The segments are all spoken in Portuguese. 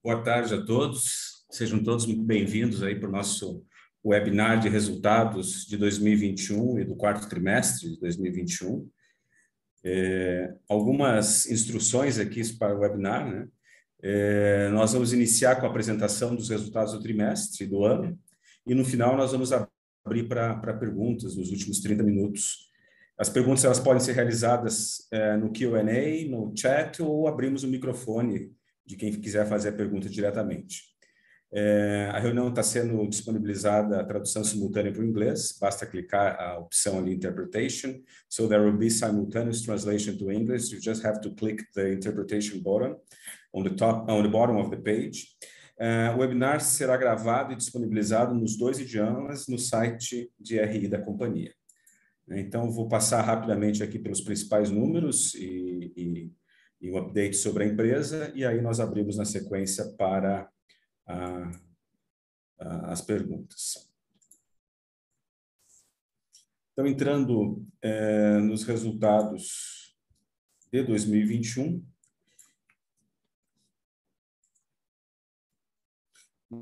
Boa tarde a todos. Sejam todos muito bem-vindos aí para o nosso webinar de resultados de 2021 e do quarto trimestre de 2021. É, algumas instruções aqui para o webinar, né? É, nós vamos iniciar com a apresentação dos resultados do trimestre do ano e no final nós vamos abrir para perguntas nos últimos 30 minutos. As perguntas elas podem ser realizadas é, no Q&A, no chat ou abrimos o microfone de quem quiser fazer a pergunta diretamente. É, a reunião está sendo disponibilizada a tradução simultânea para o inglês, basta clicar a opção ali Interpretation. So there will be simultaneous translation to English. You just have to click the interpretation button on the top, on the bottom of the page. Uh, o webinar será gravado e disponibilizado nos dois idiomas no site de RI da companhia. Então, vou passar rapidamente aqui pelos principais números e, e e um update sobre a empresa, e aí nós abrimos na sequência para a, a, as perguntas. Então, entrando é, nos resultados de 2021,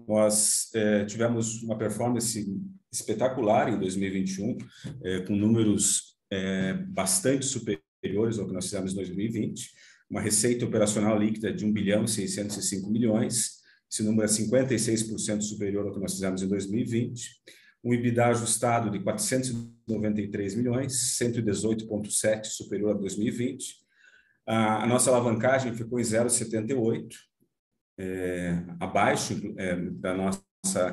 nós é, tivemos uma performance espetacular em 2021, é, com números bastante superiores ao que nós fizemos em 2020 uma receita operacional líquida de 1 bilhão e 605 milhões, esse número é 56% superior ao que nós fizemos em 2020, um EBITDA ajustado de 493 milhões, 118,7 superior a 2020. A, nossa alavancagem ficou em 0,78, é, abaixo é, da nossa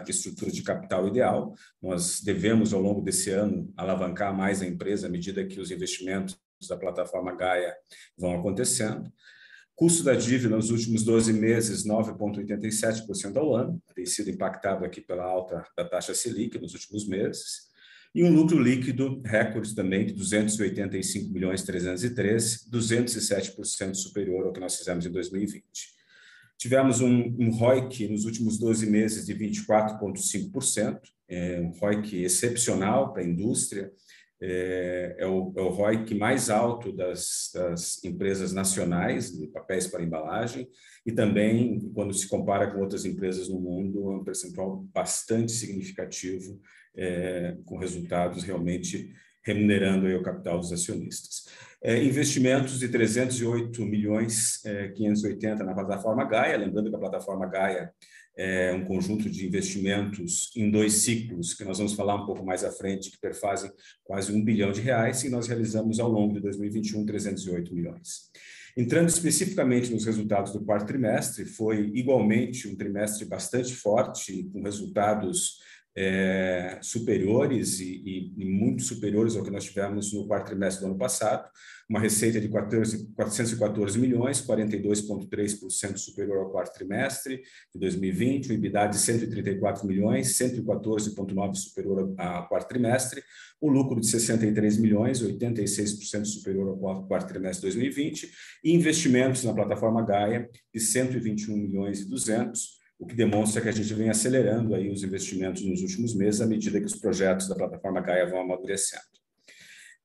estrutura de capital ideal. Nós devemos, ao longo desse ano, alavancar mais a empresa à medida que os investimentos da plataforma Gaia vão acontecendo. Custo da dívida nos últimos 12 meses, 9,87% ao ano, tem sido impactado aqui pela alta da taxa Selic nos últimos meses. E um lucro líquido recorde também de 285 milhões 313, 207% superior ao que nós fizemos em 2020. Tivemos um, um ROIC nos últimos 12 meses de 24,5%, é um ROIC excepcional para a indústria, é, é, o, é o ROIC mais alto das, das, empresas nacionais de papéis para embalagem e também, quando se compara com outras empresas no mundo, é um percentual bastante significativo, é, com resultados realmente remunerando o capital dos acionistas. É, investimentos de 308 milhões é, 580 na plataforma Gaia, lembrando que a plataforma Gaia é um conjunto de investimentos em dois ciclos, que nós vamos falar um pouco mais à frente, que perfazem quase um bilhão de reais, e nós realizamos ao longo de 2021 308 milhões. Entrando especificamente nos resultados do quarto trimestre, foi igualmente um trimestre bastante forte, com resultados é, superiores e, e, muito superiores ao que nós tivemos no quarto trimestre do ano passado, uma receita de 14, 414 milhões, 42,3% superior ao quarto trimestre de 2020, um EBITDA de 134 milhões, 114,9% superior ao quarto trimestre, o lucro de 63 milhões, 86% superior ao quarto trimestre de 2020, e investimentos na plataforma Gaia de 121 milhões e 200 o que demonstra que a gente vem acelerando aí os investimentos nos últimos meses à medida que os projetos da plataforma Gaia vão amadurecendo.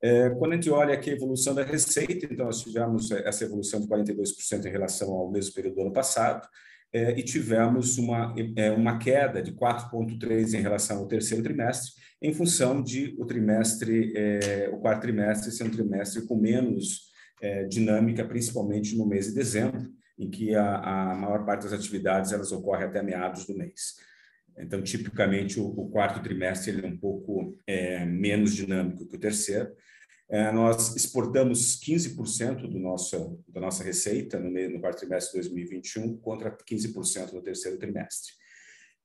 É, quando a gente olha aqui a evolução da receita, então nós tivemos essa evolução de 42% em relação ao mesmo período do ano passado, é, e tivemos uma, é, uma queda de 4,3% em relação ao terceiro trimestre, em função de o trimestre, é, o quarto trimestre ser um trimestre com menos é, dinâmica, principalmente no mês de dezembro, em que a, a maior parte das atividades elas ocorre até meados do mês. Então, tipicamente, o, o quarto trimestre ele é um pouco é, menos dinâmico que o terceiro. É, nós exportamos 15% do nosso, da nossa receita no, no quarto trimestre de 2021 contra 15% no terceiro trimestre.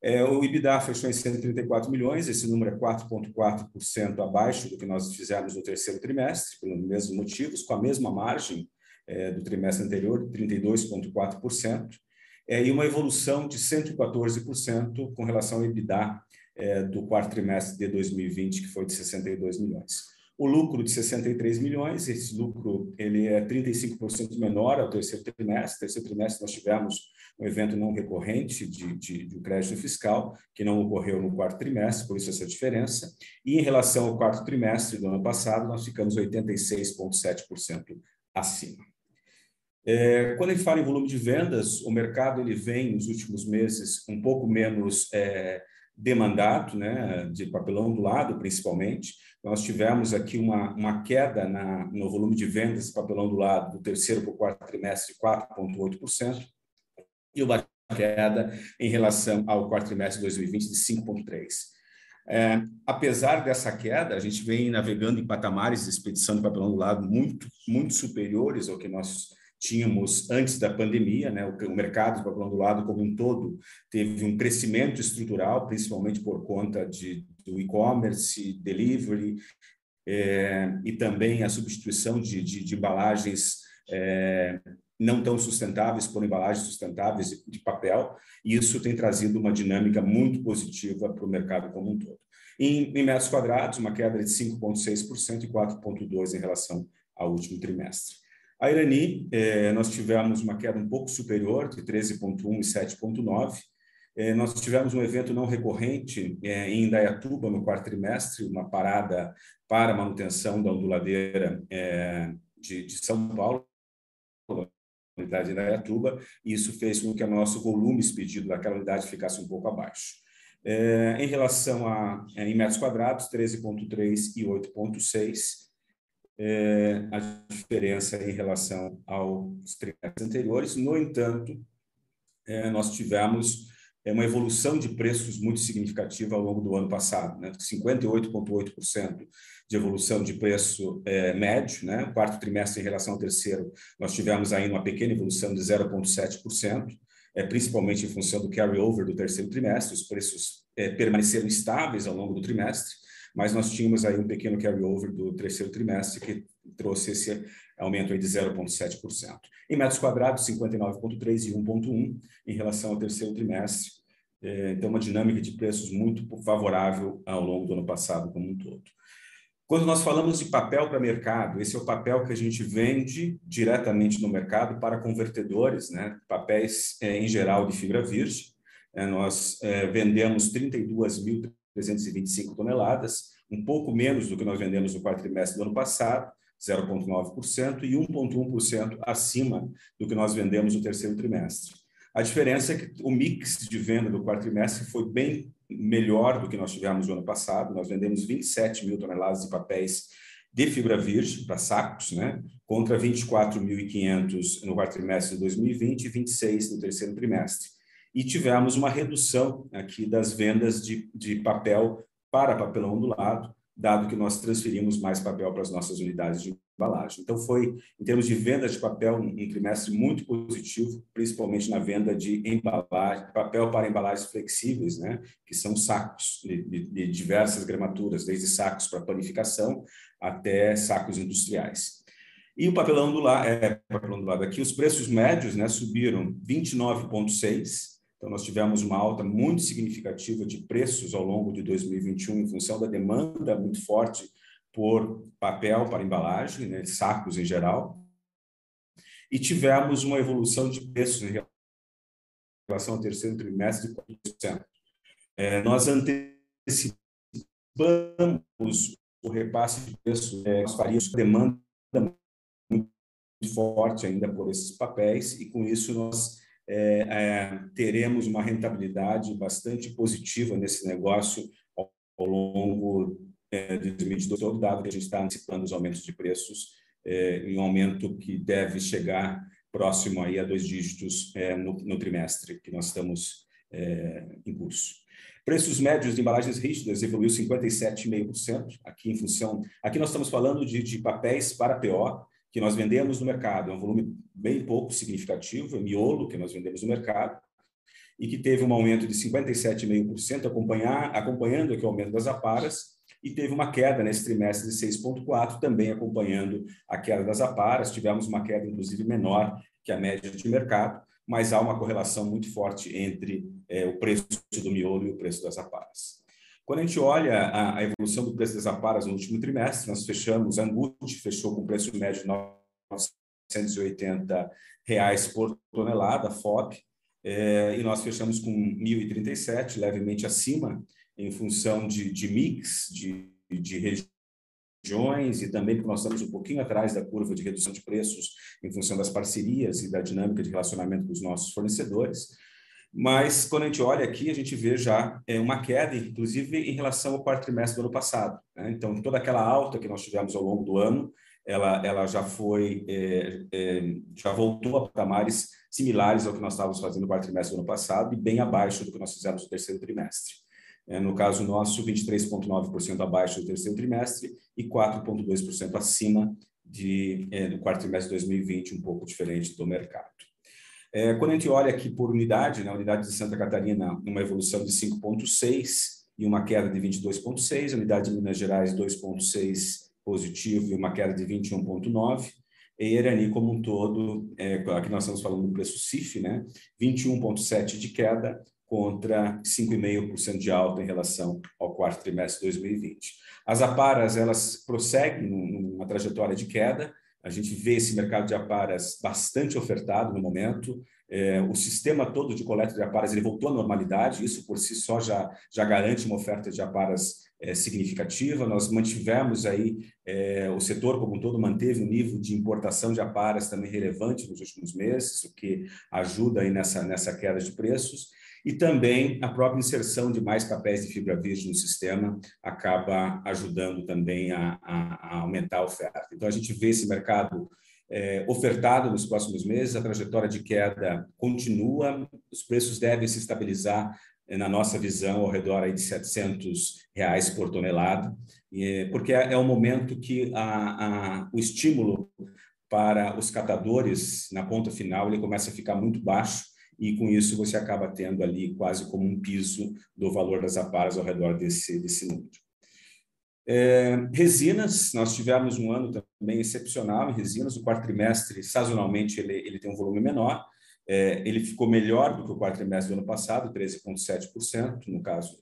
É, o EBITDA fechou em 134 milhões, esse número é 4,4% abaixo do que nós fizemos no terceiro trimestre, pelos mesmos motivos, com a mesma margem é, do trimestre anterior, 32,4%, é, e uma evolução de 114% com relação ao EBITDA é, do quarto trimestre de 2020, que foi de 62 milhões. O lucro de 63 milhões, esse lucro ele é 35% menor ao terceiro trimestre. terceiro trimestre nós tivemos um evento não recorrente de, de, de crédito fiscal, que não ocorreu no quarto trimestre, por isso essa diferença. E em relação ao quarto trimestre do ano passado, nós ficamos 86,7% acima. É, quando a gente fala em volume de vendas, o mercado ele vem nos últimos meses um pouco menos é, demandado, né, de papelão do lado, principalmente. Nós tivemos aqui uma, uma queda na, no volume de vendas de papelão do lado do terceiro para o quarto trimestre de 4,8%, e uma queda em relação ao quarto trimestre de 2020 de 5,3%. É, apesar dessa queda, a gente vem navegando em patamares de expedição de papelão do lado muito, muito superiores ao que nós tínhamos antes da pandemia, né? O, mercado de papelão do lado como um todo teve um crescimento estrutural, principalmente por conta de, do e-commerce, delivery é, e também a substituição de, de, de embalagens é, não tão sustentáveis por embalagens sustentáveis de papel. E isso tem trazido uma dinâmica muito positiva para o mercado como um todo. Em, em metros quadrados, uma queda de 5,6% e 4,2% em relação ao último trimestre. A Irani, eh, nós tivemos uma queda um pouco superior, de 13,1% e 7,9%. Eh, nós tivemos um evento não recorrente eh, em Indaiatuba, no quarto trimestre, uma parada para manutenção da onduladeira de, de, São Paulo, unidade de Indaiatuba, e isso fez com que o nosso volume expedido daquela unidade ficasse um pouco abaixo. É, em relação a em metros quadrados, 13,3 e 8,6 é, a diferença em relação aos trimestres anteriores. No entanto, é, nós tivemos é, uma evolução de preços muito significativa ao longo do ano passado, né? 58,8% de evolução de preço é, médio, né? quarto trimestre em relação ao terceiro, nós tivemos ainda uma pequena evolução de 0,7%, é, principalmente em função do carry-over do terceiro trimestre, os preços é, permaneceram estáveis ao longo do trimestre, mas nós tínhamos aí um pequeno carry-over do terceiro trimestre que trouxe esse aumento aí de 0,7%. Em metros quadrados, 59,3 e 1,1 em relação ao terceiro trimestre. É, então, uma dinâmica de preços muito favorável ao longo do ano passado como um todo. Quando nós falamos de papel para mercado, esse é o papel que a gente vende diretamente no mercado para convertedores, né? papéis é, em geral de fibra virgem. É, nós vendemos 32 mil 325 toneladas, um pouco menos do que nós vendemos no quarto trimestre do ano passado, 0,9%, e 1,1% acima do que nós vendemos no terceiro trimestre. A diferença é que o mix de venda do quarto trimestre foi bem melhor do que nós tivemos no ano passado. Nós vendemos 27 mil toneladas de papéis de fibra virgem para sacos, né? contra 24.500 no quarto trimestre de 2020 e 26 no terceiro trimestre e tivemos uma redução aqui das vendas de, de papel para papelão ondulado, dado que nós transferimos mais papel para as nossas unidades de embalagem. Então, foi, em termos de venda de papel, um trimestre muito positivo, principalmente na venda de embalagem, papel para embalagens flexíveis, né, que são sacos de, de, de diversas gramaturas, desde sacos para panificação até sacos industriais. E o papelão do lado, é, papelão do lado aqui, os preços médios né, subiram 29,6%, então, nós tivemos uma alta muito significativa de preços ao longo de 2021, em função da demanda muito forte por papel para embalagem, né, sacos em geral. E tivemos uma evolução de preços em relação ao terceiro trimestre de 4%. É, nós antecipamos o repasse de preços, é, nós faríamos demanda muito forte ainda por esses papéis, e com isso nós teremos uma rentabilidade bastante positiva nesse negócio ao, longo é, de 2022, dado que a gente está antecipando os aumentos de preços é, em um aumento que deve chegar próximo aí a dois dígitos é, no, no, trimestre que nós estamos é, em curso. Preços médios de embalagens rígidas evoluiu 57,5%, aqui em função... Aqui nós estamos falando de, de papéis para PO, que nós vendemos no mercado. É um volume bem pouco significativo, é miolo que nós vendemos no mercado, e que teve um aumento de 57,5%, acompanhando aqui o aumento das aparas, e teve uma queda nesse trimestre de 6,4%, também acompanhando a queda das aparas. Tivemos uma queda, inclusive, menor que a média de mercado, mas há uma correlação muito forte entre é, o preço do miolo e o preço das aparas. Quando a gente olha a, a evolução do preço das aparas no último trimestre, nós fechamos, a fechou com preço médio de 980 reais por tonelada, FOB, é, e nós fechamos com 1.037, levemente acima, em função de, de mix, de, de regiões e também porque nós estamos um pouquinho atrás da curva de redução de preços em função das parcerias e da dinâmica de relacionamento com os nossos fornecedores. Mas quando a gente olha aqui, a gente vê já é, uma queda, inclusive em relação ao quarto trimestre do ano passado. Né? Então, toda aquela alta que nós tivemos ao longo do ano, ela, ela já foi, é, é, já voltou a patamares similares ao que nós estávamos fazendo no quarto trimestre do ano passado e bem abaixo do que nós fizemos no terceiro trimestre. É, no caso nosso, 23,9% abaixo do terceiro trimestre e 4,2% acima de, é, do quarto trimestre de 2020, um pouco diferente do mercado. É, quando a gente olha aqui por unidade, na né, unidade de Santa Catarina, uma evolução de 5,6 e uma queda de 22,6, unidade de Minas Gerais, 2,6 positivo e uma queda de 21,9. E Irani como um todo, é, aqui nós estamos falando do preço CIF, né? 21,7 de queda contra 5,5% de alta em relação ao quarto trimestre de 2020. As aparas, elas prosseguem numa trajetória de queda, a gente vê esse mercado de aparas bastante ofertado no momento, é, o sistema todo de coleta de aparas ele voltou à normalidade, isso por si só já, já garante uma oferta de aparas é, significativa. Nós mantivemos aí, é, o setor como um todo manteve um nível de importação de aparas também relevante nos últimos meses, o que ajuda aí nessa, nessa queda de preços. E também a própria inserção de mais papéis de fibra virgem no sistema acaba ajudando também a, a, a aumentar a oferta. Então, a gente vê esse mercado é, ofertado nos próximos meses, a trajetória de queda continua, os preços devem se estabilizar, é, na nossa visão, ao redor aí de 700 reais por tonelada, é, porque é, é o momento que a, a, o estímulo para os catadores na ponta final ele começa a ficar muito baixo e com isso você acaba tendo ali quase como um piso do valor das aparas ao redor desse, desse número. É, resinas, nós tivemos um ano também excepcional em resinas, o quarto trimestre, sazonalmente, ele, ele tem um volume menor, é, ele ficou melhor do que o quarto trimestre do ano passado, 13,7%, no caso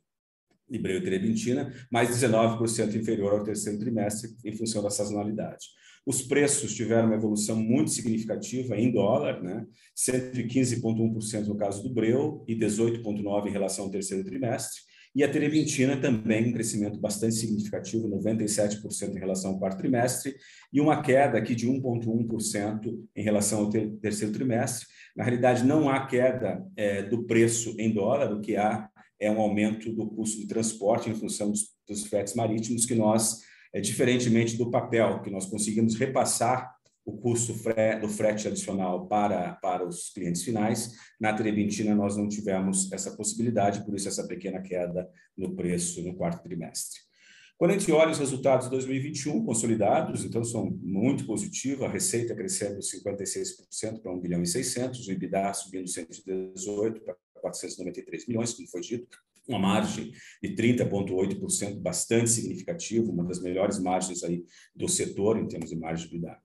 Libreu e Terebintina, mas 19% inferior ao terceiro trimestre, em função da sazonalidade. Os preços tiveram uma evolução muito significativa em dólar, né? 115,1% no caso do Breu e 18,9% em relação ao terceiro trimestre. E a terebintina também um crescimento bastante significativo, 97% em relação ao quarto trimestre, e uma queda aqui de 1,1% em relação ao ter terceiro trimestre. Na realidade, não há queda é, do preço em dólar, o que há é um aumento do custo de transporte em função dos, dos fretes marítimos, que nós, é, diferentemente do papel, que nós conseguimos repassar o custo do frete adicional para, para os clientes finais. Na Trebentina, nós não tivemos essa possibilidade, por isso essa pequena queda no preço no quarto trimestre. Quando a gente olha os resultados de 2021 consolidados, então são muito positivos, a receita crescendo 56% para 1 bilhão e 600, o EBITDA subindo 118 para 493 milhões, como foi dito, uma margem de 30,8%, bastante significativo, uma das melhores margens aí do setor em termos de margem de EBITDA.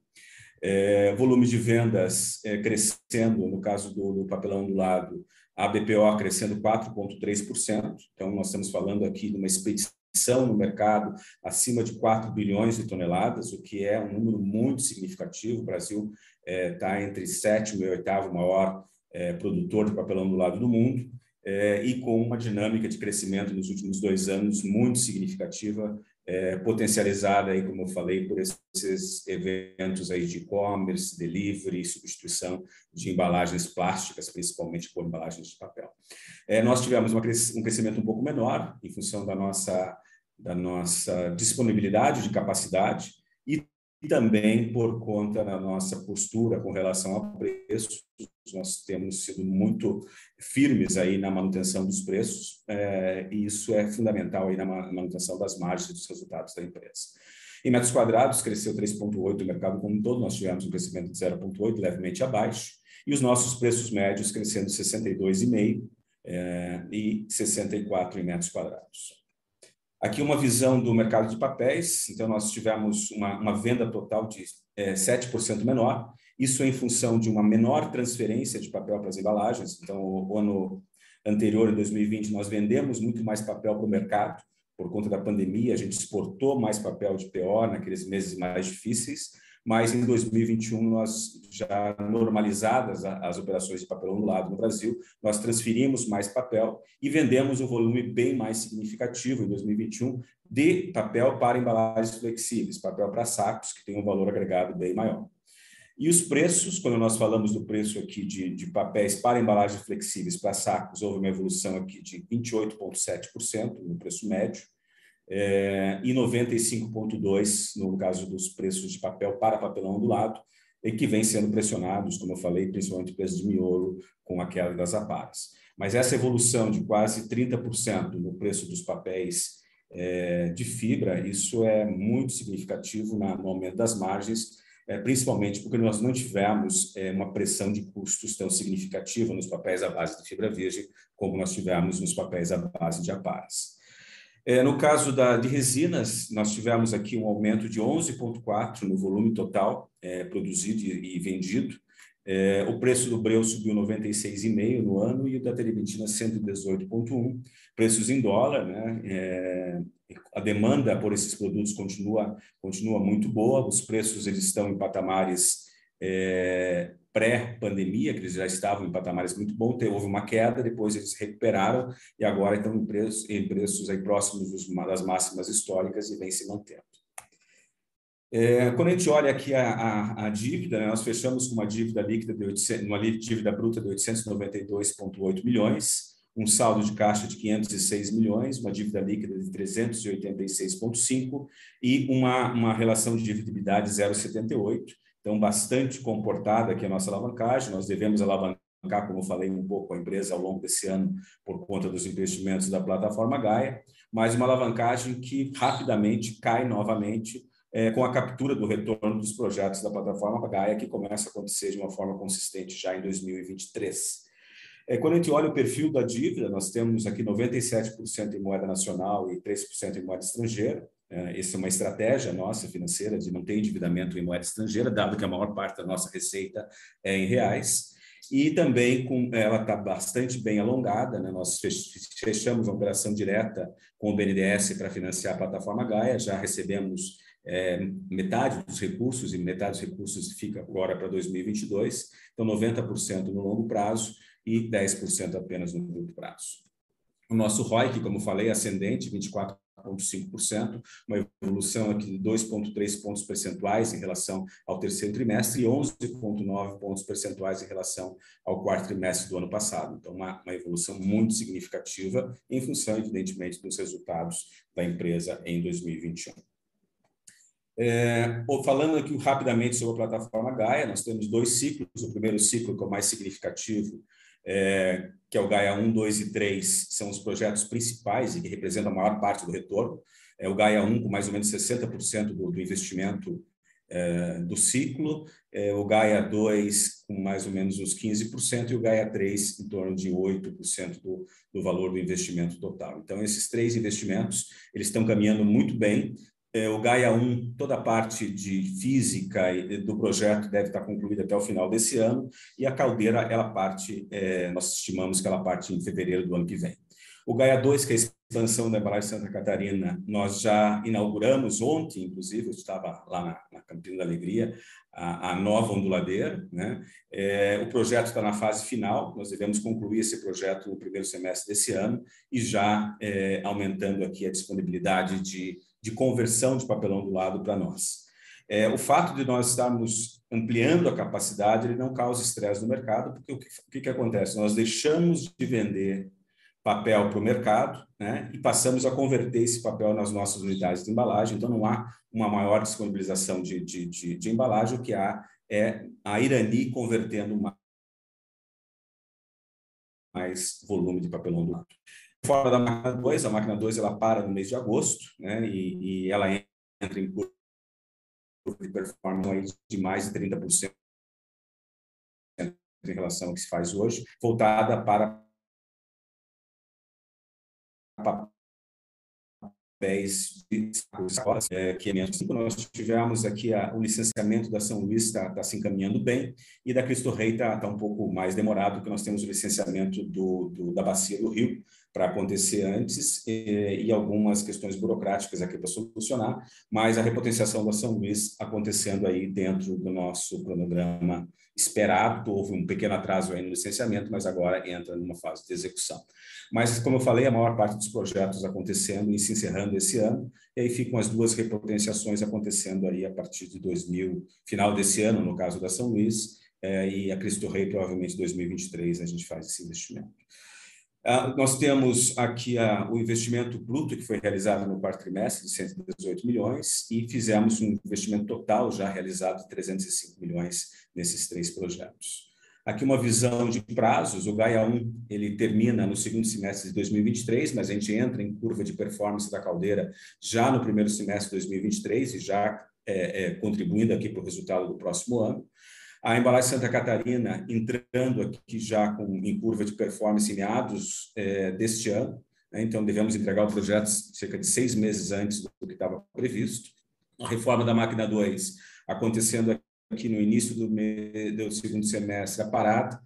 É, volume de vendas é, crescendo, no caso do, do papelão do lado, a BPO crescendo 4,3%. Então, nós estamos falando aqui de uma expedição no mercado acima de 4 bilhões de toneladas, o que é um número muito significativo. O Brasil está é, entre sétimo e oitavo maior é, produtor de papelão do lado do mundo. É, e com uma dinâmica de crescimento nos últimos dois anos muito significativa, é, potencializada aí, como eu falei, por esses eventos aí de e-commerce, delivery, substituição de embalagens plásticas, principalmente por embalagens de papel. É, nós tivemos uma, um crescimento um pouco menor em função da nossa da nossa disponibilidade de capacidade e também por conta da nossa postura com relação ao preço. Nós temos sido muito firmes aí na manutenção dos preços, é, e isso é fundamental aí na manutenção das margens e dos resultados da empresa. Em metros quadrados, cresceu 3,8% o mercado como um todo, nós tivemos um crescimento de 0,8%, levemente abaixo, e os nossos preços médios crescendo 62,5% é, e 64% em metros quadrados. Aqui uma visão do mercado de papéis, então nós tivemos uma, uma venda total de é, 7% menor, isso em função de uma menor transferência de papel para as embalagens, então o, o ano anterior, em 2020, nós vendemos muito mais papel para o mercado, por conta da pandemia, a gente exportou mais papel de PO naqueles meses mais difíceis, mas em 2021 nós já normalizadas as operações de papel ondulado no Brasil, nós transferimos mais papel e vendemos um volume bem mais significativo em 2021 de papel para embalagens flexíveis, papel para sacos, que tem um valor agregado bem maior. E os preços, quando nós falamos do preço aqui de, de papéis para embalagens flexíveis para sacos, houve uma evolução aqui de 28,7% no preço médio, é, e 95,2% no caso dos preços de papel para papelão ondulado, e que vem sendo pressionados, como eu falei, principalmente o preço de miolo com a queda das aparas. Mas essa evolução de quase 30% no preço dos papéis é, de fibra, isso é muito significativo na, no aumento das margens, é, principalmente porque nós não tivemos é, uma pressão de custos tão significativa nos papéis à base de fibra virgem como nós tivemos nos papéis à base de aparas. É, no caso da, de resinas, nós tivemos aqui um aumento de 11,4% no volume total é, produzido e, e vendido. É, o preço do breu subiu 96,5 no ano e o da terebentina 118,1. Preços em dólar, né? É, a demanda por esses produtos continua continua muito boa. Os preços eles estão em patamares é, pré-pandemia, que eles já estavam em patamares muito bons, houve uma queda, depois eles recuperaram e agora estão em preços, em preços aí próximos dos, das máximas históricas e vem se mantendo. É, quando a gente olha aqui a, a, a dívida, né, nós fechamos com uma dívida líquida de 800, uma dívida bruta de 892,8 milhões, um saldo de caixa de 506 milhões, uma dívida líquida de 386,5 e uma, uma relação de dívida 0,78 então, bastante comportada aqui a nossa alavancagem. Nós devemos alavancar, como falei um pouco, a empresa ao longo desse ano por conta dos investimentos da plataforma Gaia, mas uma alavancagem que rapidamente cai novamente é, com a captura do retorno dos projetos da plataforma Gaia, que começa a acontecer de uma forma consistente já em 2023. É, quando a gente olha o perfil da dívida, nós temos aqui 97% em moeda nacional e 3% em moeda estrangeira. É, essa é uma estratégia nossa financeira de não ter endividamento em moeda estrangeira, dado que a maior parte da nossa receita é em reais. E também com, ela está bastante bem alongada, né? nós fechamos a operação direta com o BNDES para financiar a plataforma Gaia, já recebemos é, metade dos recursos, e metade dos recursos fica agora para 2022, então 90% no longo prazo e 10% apenas no curto prazo. O nosso ROIC, como falei, ascendente, 24 4,5%, uma evolução aqui de 2,3 pontos percentuais em relação ao terceiro trimestre e 11,9 pontos percentuais em relação ao quarto trimestre do ano passado. Então, uma, uma evolução muito significativa em função, evidentemente, dos resultados da empresa em 2021. É, falando aqui rapidamente sobre a plataforma Gaia, nós temos dois ciclos. O primeiro ciclo, que é o mais significativo, é, que é o Gaia 1, 2 e 3, são os projetos principais e que representam a maior parte do retorno. É o Gaia 1 com mais ou menos 60% do, do investimento é, do ciclo, é, o Gaia 2 com mais ou menos uns 15% e o Gaia 3 em torno de 8% do, do valor do investimento total. Então, esses três investimentos, eles estão caminhando muito bem, o Gaia 1, toda a parte de física do projeto deve estar concluída até o final desse ano, e a caldeira, ela parte, é, nós estimamos que ela parte em fevereiro do ano que vem. O Gaia 2, que é a expansão da embalagem Santa Catarina, nós já inauguramos ontem, inclusive, eu estava lá na, na Campina da Alegria, a, a nova onduladeira. Né? É, o projeto está na fase final, nós devemos concluir esse projeto no primeiro semestre desse ano e já é, aumentando aqui a disponibilidade de de conversão de papelão do lado para nós. É, o fato de nós estarmos ampliando a capacidade, ele não causa estresse no mercado, porque o que, o que, que acontece? Nós deixamos de vender papel para o mercado né, e passamos a converter esse papel nas nossas unidades de embalagem, então não há uma maior disponibilização de, de, de, de embalagem, o que há é a Irani convertendo mais volume de papelão do lado. Fora da máquina 2, a máquina 2 ela para no mês de agosto, né, e, e ela entra em curva de performance de mais de 30% em relação ao que se faz hoje, voltada para papéis de é, que é menos. Nós tivemos aqui a, o licenciamento da São Luís está tá se encaminhando bem e da Cristo Rei está tá um pouco mais demorado, porque nós temos o licenciamento do, do, da Bacia do Rio, para acontecer antes e, e, algumas questões burocráticas aqui para solucionar, mas a repotenciação da São Luís acontecendo aí dentro do nosso cronograma esperado, houve um pequeno atraso aí no licenciamento, mas agora entra numa fase de execução. Mas, como eu falei, a maior parte dos projetos acontecendo e se encerrando esse ano, e aí ficam as duas repotenciações acontecendo aí a partir de 2000, final desse ano, no caso da São Luís, é, e a Cristo Rei, provavelmente 2023, a gente faz esse investimento. Ah, nós temos aqui a, o investimento bruto que foi realizado no quarto trimestre, de 118 milhões, e fizemos um investimento total já realizado de 305 milhões nesses três projetos. Aqui uma visão de prazos, o Gaia 1 ele termina no segundo semestre de 2023, mas a gente entra em curva de performance da caldeira já no primeiro semestre de 2023 e já é, é, contribuindo aqui para o resultado do próximo ano. A embalagem Santa Catarina entrando aqui já com, em curva de performance em meados é, deste ano, né? então devemos entregar o projeto cerca de seis meses antes do que estava previsto. A reforma da máquina 2 acontecendo aqui no início do, do segundo semestre, a parada,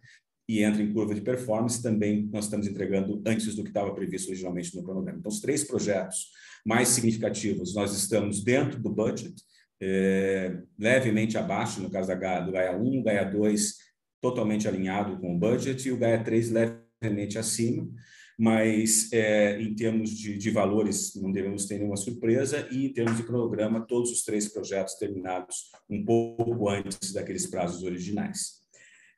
e entra em curva de performance, também nós estamos entregando antes do que estava previsto originalmente no cronograma. Então, os três projetos mais significativos, nós estamos dentro do budget, é, levemente abaixo, no caso da, do Gaia 1, o Gaia 2 totalmente alinhado com o budget e o Gaia 3 levemente acima, mas é, em termos de, de, valores não devemos ter nenhuma surpresa e em termos de cronograma, todos os três projetos terminados um pouco antes daqueles prazos originais.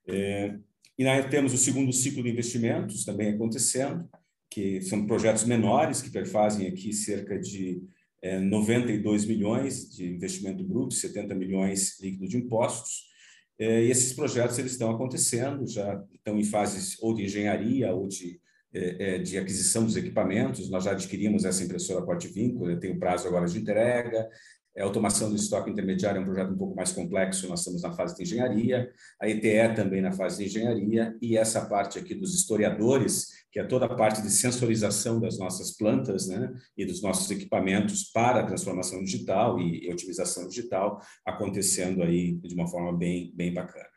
É, e aí temos o segundo ciclo de investimentos também acontecendo, que são projetos menores que perfazem aqui cerca de é, 92 milhões de investimento bruto, 70 milhões líquido de impostos. É, e esses projetos eles estão acontecendo, já estão em fases ou de engenharia ou de, é, é de aquisição dos equipamentos. Nós já adquirimos essa impressora porte vínculo, tem o prazo agora de entrega, a é, automação do estoque intermediário é um projeto um pouco mais complexo, nós estamos na fase de engenharia, a ETE também na fase de engenharia, e essa parte aqui dos historiadores, que é toda a parte de sensorização das nossas plantas né, e dos nossos equipamentos para a transformação digital e, e otimização digital, acontecendo aí de uma forma bem, bem bacana.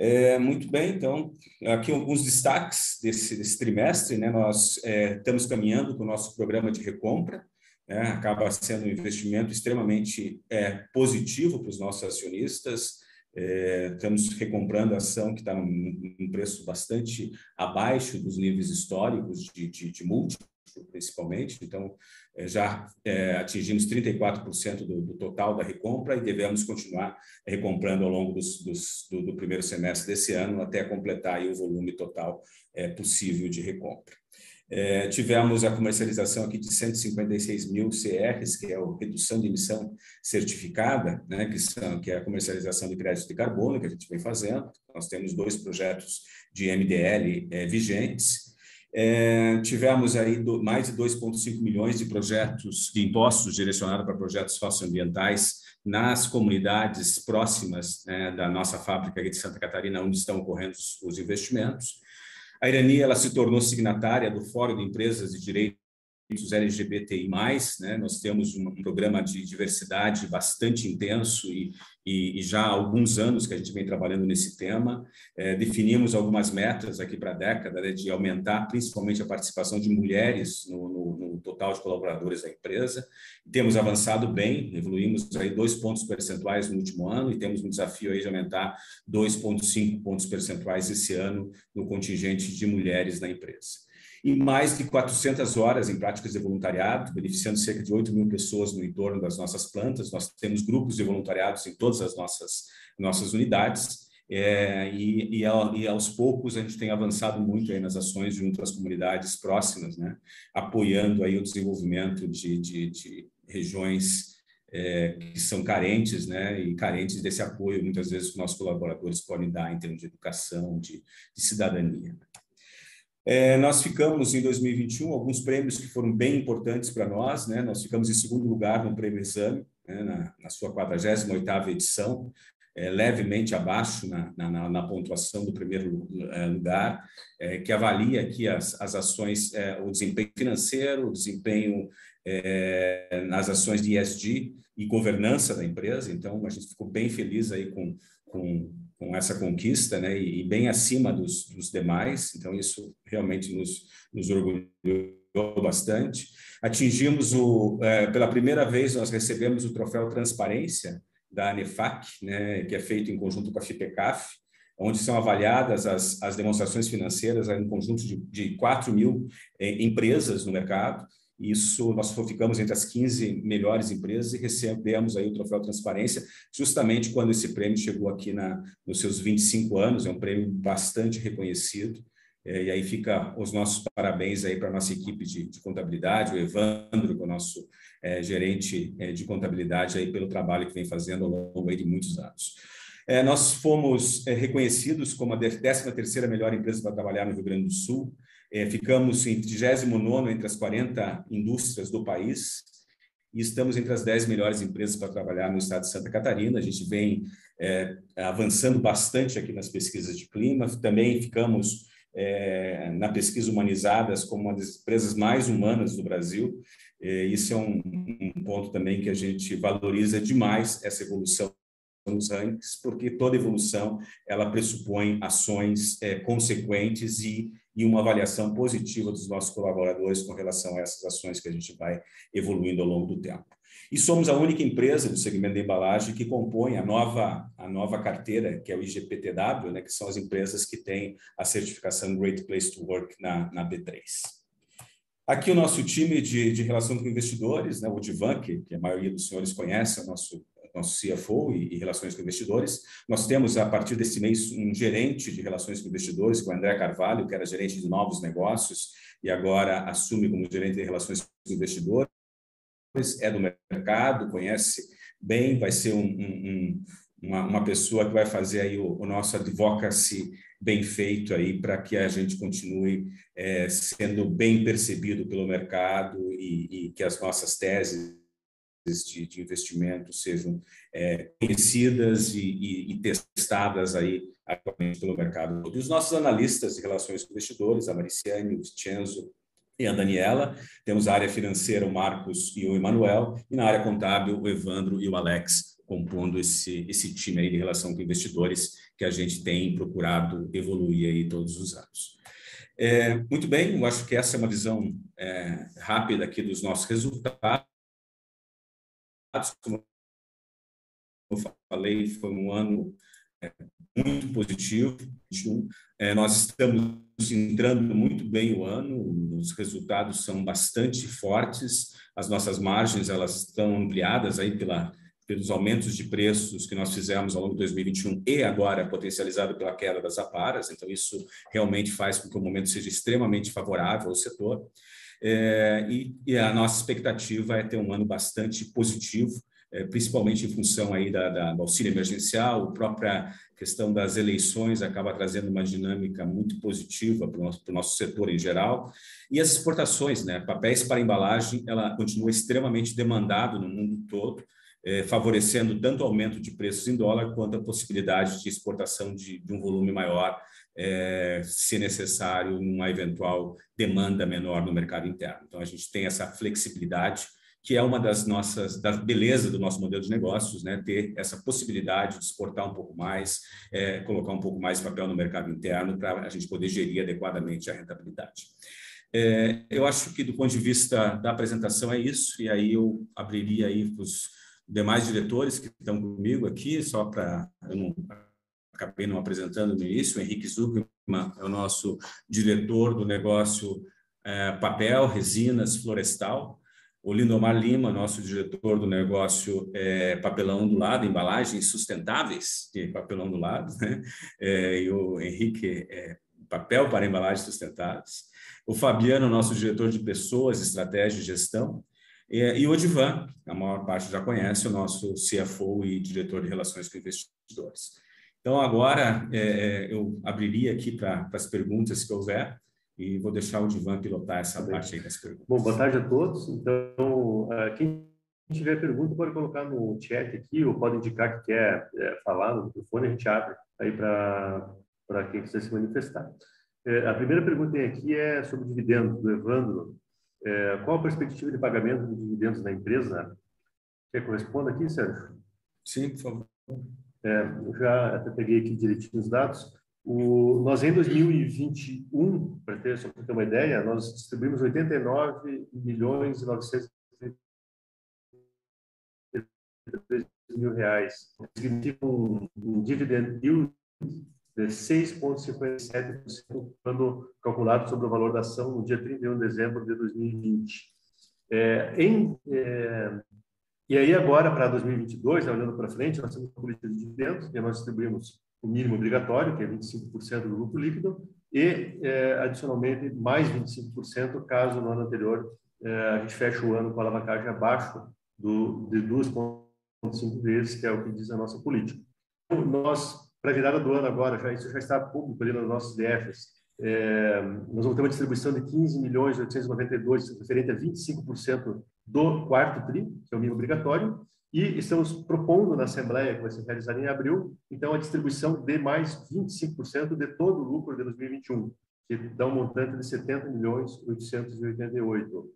É, muito bem, então, aqui alguns destaques desse, desse trimestre. Né? Nós é, estamos caminhando com o nosso programa de recompra, né, acaba sendo um investimento extremamente é, positivo para os nossos acionistas. É, estamos recomprando ação que está num, num, preço bastante abaixo dos níveis históricos de, de, de múltiplo, principalmente. Então, é, já é, atingimos 34% do, do, total da recompra e devemos continuar recomprando ao longo dos, dos, do, do, primeiro semestre desse ano até completar o volume total é, possível de recompra. É, tivemos a comercialização aqui de 156 mil CRs, que é a redução de emissão certificada, né, que, são, que é a comercialização de crédito de carbono, que a gente vem fazendo. Nós temos dois projetos de MDL é, vigentes. É, tivemos aí do, mais de 2,5 milhões de projetos de impostos direcionados para projetos socioambientais nas comunidades próximas né, da nossa fábrica aqui de Santa Catarina, onde estão ocorrendo os, os investimentos. A Irani ela se tornou signatária do Fórum de Empresas de Direitos LGBTI+, né? nós temos um programa de diversidade bastante intenso e, e, e, já há alguns anos que a gente vem trabalhando nesse tema. É, definimos algumas metas aqui para a década né, de aumentar principalmente a participação de mulheres no, no, no, total de colaboradores da empresa. Temos avançado bem, evoluímos aí dois pontos percentuais no último ano e temos um desafio aí de aumentar 2,5 pontos percentuais esse ano no contingente de mulheres na empresa e mais de 400 horas em práticas de voluntariado, beneficiando cerca de 8 mil pessoas no entorno das nossas plantas. Nós temos grupos de voluntariados em todas as nossas, nossas unidades. É, e, e, e, aos poucos a gente tem avançado muito nas ações junto às comunidades próximas, né? apoiando aí o desenvolvimento de, de, de regiões é, que são carentes, né, e carentes desse apoio, muitas vezes, que nossos colaboradores podem dar em termos de educação, de, de cidadania. É, nós ficamos em 2021 alguns prêmios que foram bem importantes para nós, né? Nós ficamos em segundo lugar no Prêmio Exame, né? na, na, sua 48ª edição, é, levemente abaixo na, na, na, pontuação do primeiro é, lugar, é, que avalia aqui as, as ações, é, o desempenho financeiro, o desempenho é, nas ações de ESG e governança da empresa. Então, a gente ficou bem feliz aí com, com com essa conquista, né, e, bem acima dos, dos demais, então isso realmente nos, nos orgulhou bastante. Atingimos o, é, pela primeira vez, nós recebemos o troféu Transparência da ANEFAC, né, que é feito em conjunto com a FIPECAF, onde são avaliadas as, as demonstrações financeiras em conjunto de, de 4 mil eh, empresas no mercado. Isso, nós ficamos entre as 15 melhores empresas e recebemos aí o troféu Transparência, justamente quando esse prêmio chegou aqui na, nos seus 25 anos, é um prêmio bastante reconhecido. É, e aí fica os nossos parabéns aí para a nossa equipe de, de, contabilidade, o Evandro, que é o nosso é, gerente é, de contabilidade, aí pelo trabalho que vem fazendo ao longo de muitos anos. É, nós fomos é, reconhecidos como a 13ª melhor empresa para trabalhar no Rio Grande do Sul. É, ficamos em 39 entre as 40 indústrias do país e estamos entre as 10 melhores empresas para trabalhar no estado de Santa Catarina. A gente vem é, avançando bastante aqui nas pesquisas de clima. Também ficamos é, na pesquisa humanizadas como uma das empresas mais humanas do Brasil. É, isso é um, um ponto também que a gente valoriza demais essa evolução nos rankings, porque toda evolução ela pressupõe ações é, consequentes e, e uma avaliação positiva dos nossos colaboradores com relação a essas ações que a gente vai evoluindo ao longo do tempo. E somos a única empresa do segmento de embalagem que compõe a nova, a nova carteira, que é o IGPTW, né, que são as empresas que têm a certificação Great Place to Work na, na B3. Aqui o nosso time de, de relação com investidores, né, o Divan, que, que a maioria dos senhores conhece, é o nosso nosso CFO e, e, relações com investidores. Nós temos, a partir desse mês, um gerente de relações com investidores, é o André Carvalho, que era gerente de novos negócios e agora assume como gerente de relações com investidores. É do mercado, conhece bem, vai ser um, um, uma, uma, pessoa que vai fazer aí o, o nosso advocacy bem feito aí para que a gente continue é, sendo bem percebido pelo mercado e, e que as nossas teses de, de investimento sejam é, conhecidas e, e, e, testadas aí atualmente pelo mercado. E os nossos analistas de relações com investidores, a Mariciane, o Vincenzo e a Daniela, temos a área financeira, o Marcos e o Emanuel, e na área contábil, o Evandro e o Alex, compondo esse, esse time aí de relação com investidores que a gente tem procurado evoluir aí todos os anos. É, muito bem, eu acho que essa é uma visão é, rápida aqui dos nossos resultados como eu falei, foi um ano é, muito positivo. É, nós estamos entrando muito bem o ano, os resultados são bastante fortes, as nossas margens elas estão ampliadas aí pela, pelos aumentos de preços que nós fizemos ao longo de 2021 e agora potencializado pela queda das aparas, então isso realmente faz com que o momento seja extremamente favorável ao setor. É, e, e, a nossa expectativa é ter um ano bastante positivo, é, principalmente em função aí da, da, do auxílio emergencial, a própria questão das eleições acaba trazendo uma dinâmica muito positiva para o nosso, nosso, setor em geral, e as exportações, né, papéis para embalagem, ela continua extremamente demandado no mundo todo, é, favorecendo tanto o aumento de preços em dólar quanto a possibilidade de exportação de, de um volume maior, é, se necessário, numa eventual demanda menor no mercado interno. Então, a gente tem essa flexibilidade que é uma das nossas, da beleza do nosso modelo de negócios, né? ter essa possibilidade de exportar um pouco mais, é, colocar um pouco mais papel no mercado interno para a gente poder gerir adequadamente a rentabilidade. É, eu acho que do ponto de vista da apresentação é isso, e aí eu abriria aí para os demais diretores que estão comigo aqui, só para eu não acabei não apresentando no início, o Henrique Zuckerman é o nosso diretor do negócio é, papel, resinas, florestal, o Lindomar Lima, nosso diretor do negócio é, Papelão do Lado, embalagens sustentáveis de papelão do lado, né? É, e o Henrique, é, papel para embalagens sustentáveis. O Fabiano, nosso diretor de pessoas, estratégia e gestão. E, e o Odivan, a maior parte já conhece, o nosso CFO e diretor de relações com investidores. Então, agora é, é, eu abriria aqui para as perguntas que houver e vou deixar o Divan pilotar essa tá parte aí das perguntas. Bom, boa tarde a todos. Então, ah, quem tiver pergunta pode colocar no chat aqui ou pode indicar que quer é, falar no microfone, a gente abre aí para quem quiser se manifestar. É, a primeira pergunta aqui é sobre dividendos, do Evandro. É, qual a perspectiva de pagamento de dividendos da empresa? Quer que eu responda aqui, Sérgio? Sim, por favor. É, já até peguei aqui direitinho os dados. O, nós, em 2021, para ter, só para ter uma ideia, nós distribuímos 89 milhões e 900 mil reais. Significa um, um dividend yield de 6,57% quando calculado sobre o valor da ação no dia 31 de dezembro de 2020. É, em, é, e aí agora, para 2022, né, olhando para frente, nós temos uma política de dividendos, que nós distribuímos o mínimo obrigatório, que é 25% do lucro líquido, e, é, adicionalmente, mais 25% caso no ano anterior é, a gente feche o ano com a alavancagem abaixo do, de 2,5 vezes, que é o que diz a nossa política. Então, nós para a virada do ano agora, já, isso já está público ali nos nossos DFs, é, nós vamos ter uma distribuição de 15 milhões 892, referente a 25% do quarto TRI, que é o mínimo obrigatório, e estamos propondo na Assembleia, que vai ser realizada em abril, então a distribuição de mais 25% de todo o lucro de 2021, que dá um montante de 70 milhões 888.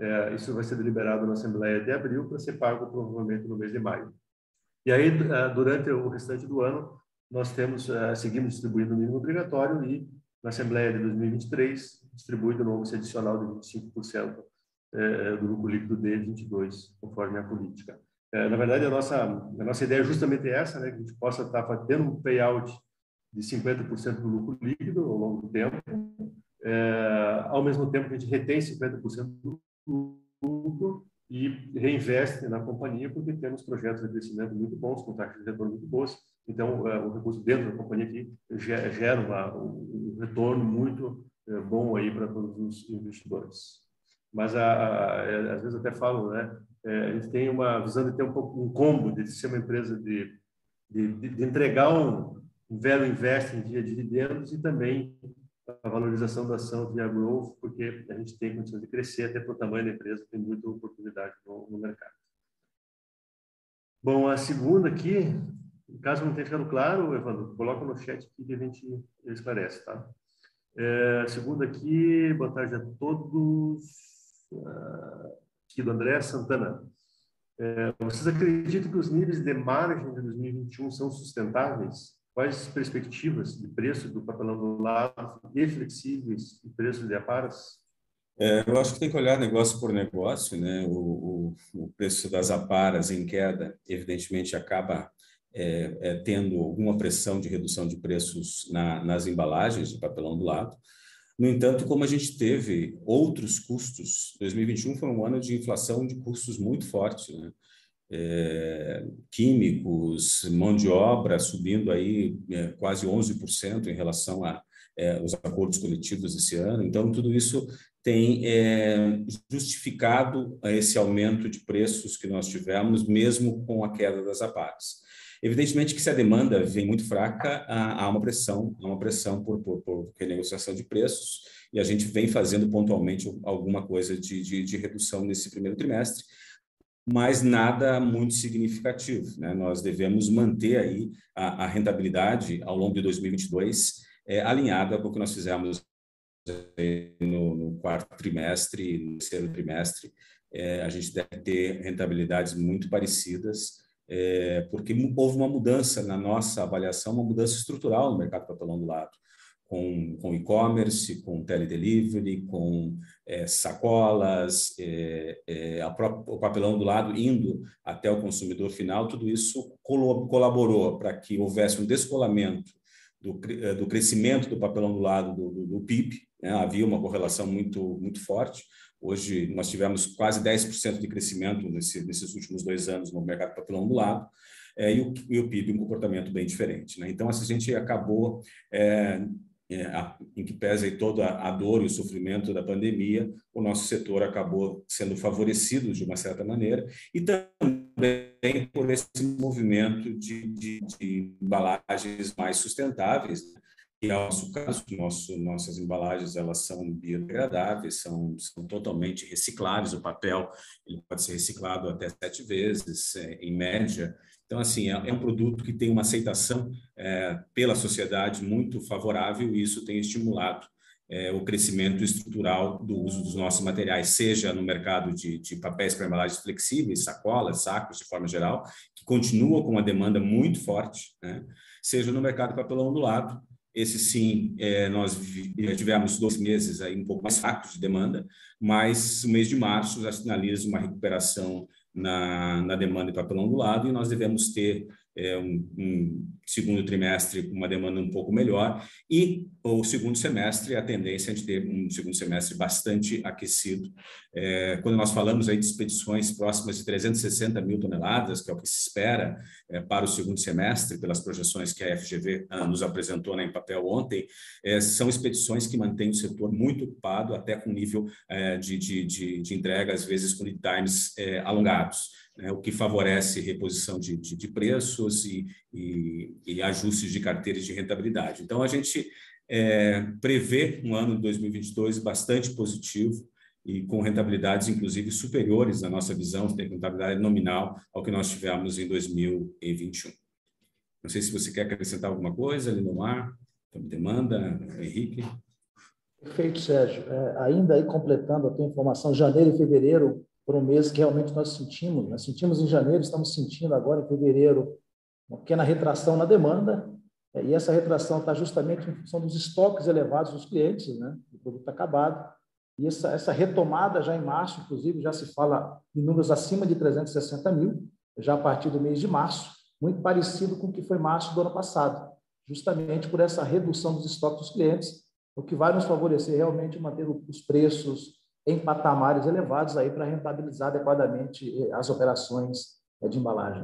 É, isso vai ser deliberado na Assembleia de abril para ser pago provavelmente no mês de maio. E aí, é, durante o restante do ano, nós temos, uh, seguimos distribuindo o mínimo obrigatório e, na Assembleia de 2023, distribui de novo esse adicional de 25% uh, do lucro líquido de 22, conforme a política. Uh, na verdade, a nossa, a nossa ideia é justamente essa, né, que a gente possa estar tendo um payout de 50% do lucro líquido ao longo do tempo, ao mesmo tempo que a gente retém 50% do lucro e reinveste na companhia, porque temos projetos de crescimento muito bons, com taxas de retorno muito boas, então, uh, o recurso dentro da companhia aqui gera uma, um retorno muito uh, bom aí para todos os investidores. Mas, a, a, a, às vezes, até falo, né? É, a gente tem uma visão de ter um, pouco, um combo, de ser uma empresa de, de, de entregar um, um velho investing via dividendos e também a valorização da ação via growth, porque a gente tem condições de crescer até pelo tamanho da empresa, tem muita oportunidade no, no mercado. Bom, a segunda aqui Caso não tenha ficado claro, Evandro, coloca no chat que a gente esclarece, tá? É, segundo aqui, boa tarde a todos. Aqui do André Santana. É, vocês acreditam que os níveis de margem de 2021 são sustentáveis? Quais as perspectivas de preço do papelão do lado e flexíveis de preço de aparas? É, eu acho que tem que olhar negócio por negócio, né? O, o, o preço das aparas em queda, evidentemente, acaba é, é, tendo alguma pressão de redução de preços na, nas embalagens de papelão do lado. No entanto, como a gente teve outros custos, 2021 foi um ano de inflação de custos muito forte, né? É, químicos, mão de obra subindo aí é, quase 11% em relação a é, os acordos coletivos esse ano. Então, tudo isso tem é, justificado esse aumento de preços que nós tivemos, mesmo com a queda das APARs. Evidentemente que se a demanda vem muito fraca, há uma pressão, há uma pressão por, por, por renegociação de preços, e a gente vem fazendo pontualmente alguma coisa de, de, de redução nesse primeiro trimestre, mas nada muito significativo. Né? Nós devemos manter aí a, a rentabilidade ao longo de 2022 é, alinhada com o que nós fizemos no, no quarto trimestre no terceiro trimestre. É, a gente deve ter rentabilidades muito parecidas, é, porque houve uma mudança na nossa avaliação, uma mudança estrutural no mercado papelão do lado, com, com e-commerce, com teledelivery, com é, sacolas, é, é o papelão do lado indo até o consumidor final, tudo isso colaborou para que houvesse um descolamento do, é, do crescimento do papelão do lado do, do, do PIB, né? havia uma correlação muito, muito forte, Hoje, nós tivemos quase 10% de crescimento nesse, nesses últimos dois anos no mercado papelão do lado, é, e, o, e, o, PIB um comportamento bem diferente. Né? Então, a gente acabou, é, é, a, em que pesa toda a dor e o sofrimento da pandemia, o nosso setor acabou sendo favorecido de uma certa maneira, e também por esse movimento de, de, de embalagens mais sustentáveis, né? É o nosso caso, nosso, nossas embalagens elas são biodegradáveis, são, são totalmente recicláveis. O papel ele pode ser reciclado até sete vezes, é, em média. Então, assim, é, é, um produto que tem uma aceitação é, pela sociedade muito favorável e isso tem estimulado é, o crescimento estrutural do uso dos nossos materiais, seja no mercado de, de papéis para embalagens flexíveis, sacolas, sacos, de forma geral, que continua com uma demanda muito forte, né? seja no mercado de papelão ondulado, esse sim, é, nós tivemos dois meses aí um pouco mais fracos de demanda, mas o mês de março já sinaliza uma recuperação na, na demanda de papelão do lado e nós devemos ter é, um, um, segundo trimestre uma demanda um pouco melhor e o segundo semestre a tendência é de ter um segundo semestre bastante aquecido. É, quando nós falamos aí de expedições próximas de 360 mil toneladas, que é o que se espera é, para o segundo semestre, pelas projeções que a FGV ah, nos apresentou né, em papel ontem, é, são expedições que mantêm o setor muito ocupado, até com nível é, de, de, de, de entrega, às vezes com lead times é, alongados né, o que favorece reposição de, de, de preços e, e, e, ajustes de carteiras de rentabilidade. Então, a gente é, prevê um ano de 2022 bastante positivo e com rentabilidades, inclusive, superiores na nossa visão de rentabilidade nominal ao que nós tivemos em 2021. Não sei se você quer acrescentar alguma coisa, Lindomar, demanda, Henrique. Perfeito, Sérgio. É, ainda aí completando a tua informação, janeiro e fevereiro por um mês que realmente nós sentimos. Nós sentimos em janeiro, estamos sentindo agora em fevereiro uma pequena retração na demanda, é, e essa retração está justamente em função dos estoques elevados dos clientes, né, do produto acabado. E essa, essa retomada já em março, inclusive, já se fala em números acima de 360 mil, já a partir do mês de março, muito parecido com o que foi março do ano passado, justamente por essa redução dos estoques dos clientes, o que vai nos favorecer realmente manter os preços em patamares elevados aí para rentabilizar adequadamente eh, as operações eh, de embalagem.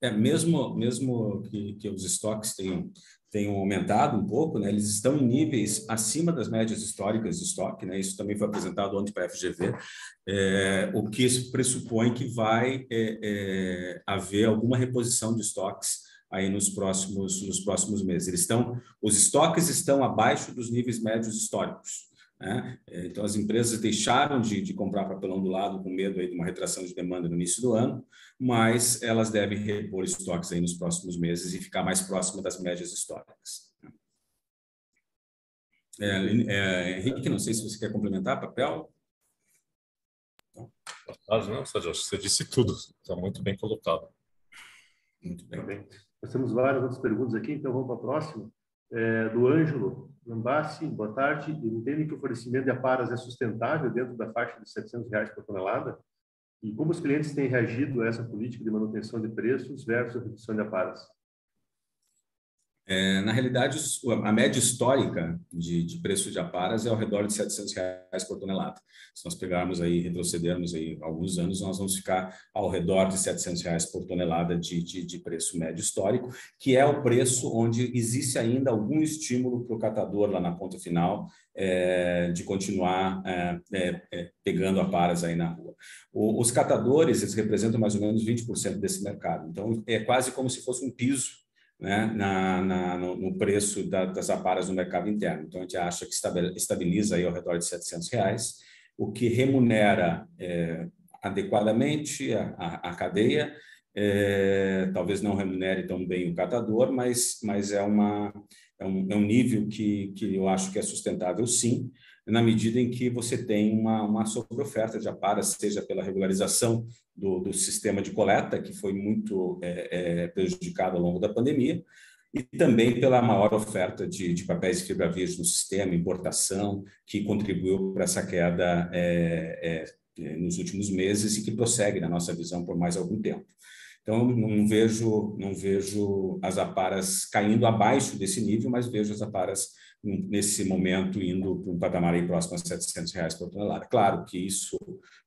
É, mesmo, mesmo que, que os estoques tenham, tenham aumentado um pouco, né, eles estão em níveis acima das médias históricas de estoque, né, isso também foi apresentado ontem para a FGV, é, o que pressupõe que vai é, é, haver alguma reposição de estoques aí nos próximos, nos próximos meses. Eles estão, os estoques estão abaixo dos níveis médios históricos. Né? É, então, as empresas deixaram de, de, comprar papelão do lado com medo aí de uma retração de demanda no início do ano, mas elas devem repor estoques aí nos próximos meses e ficar mais próximo das médias históricas. É, é, Henrique, não sei se você quer complementar papel. Ah, não, Sérgio, você disse tudo, está muito bem colocado. Muito bem. bem. Nós temos várias outras perguntas aqui, então vamos para a próxima. É, do Ângelo. Lambassi, boa tarde. Entende que o fornecimento de aparas é sustentável dentro da faixa de 700 reais por tonelada? E como os clientes têm reagido a essa política de manutenção de preços versus redução de aparas? É, na realidade, a média histórica de, de, preço de aparas é ao redor de 700 reais por tonelada. Se nós pegarmos aí, retrocedermos aí alguns anos, nós vamos ficar ao redor de 700 reais por tonelada de, de, de preço médio histórico, que é o preço onde existe ainda algum estímulo para o catador lá na ponta final é, de continuar é, é, é pegando aparas aí na rua. O, os catadores, eles representam mais ou menos 20% desse mercado. Então, é quase como se fosse um piso né, na, na no, preço da, das aparas no mercado interno. Então, a gente acha que estabiliza aí ao redor de 700 reais, o que remunera é, adequadamente a, a, a cadeia, é, talvez não remunere tão bem o catador, mas, mas é, uma, é, um, é um nível que, que eu acho que é sustentável, sim, na medida em que você tem uma, uma sobreoferta de aparas, seja pela regularização do, do sistema de coleta, que foi muito é, é, prejudicado ao longo da pandemia, e também pela maior oferta de, de papéis de fibra verde no sistema, importação, que contribuiu para essa queda é, é, nos últimos meses e que prossegue, na nossa visão, por mais algum tempo. Então, não vejo, não vejo as aparas caindo abaixo desse nível, mas vejo as aparas nesse momento indo para um patamar aí próximo a 700 reais por tonelada. Claro que isso,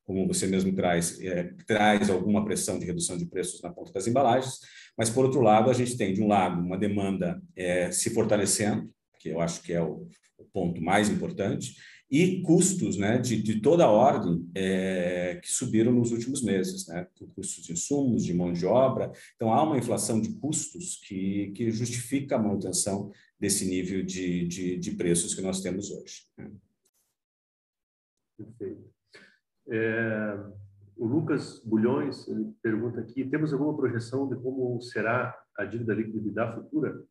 como você mesmo traz, é, traz alguma pressão de redução de preços na ponta das embalagens, mas por outro lado a gente tem de um lado uma demanda é, se fortalecendo, que eu acho que é o, o ponto mais importante, e custos né, de, de toda a ordem é, que subiram nos últimos meses, né, custos de insumos, de mão de obra. Então, há uma inflação de custos que, que justifica a manutenção desse nível de, de, de preços que nós temos hoje. Né. Perfeito. É, o Lucas Bulhões pergunta aqui: temos alguma projeção de como será a dívida líquida futura?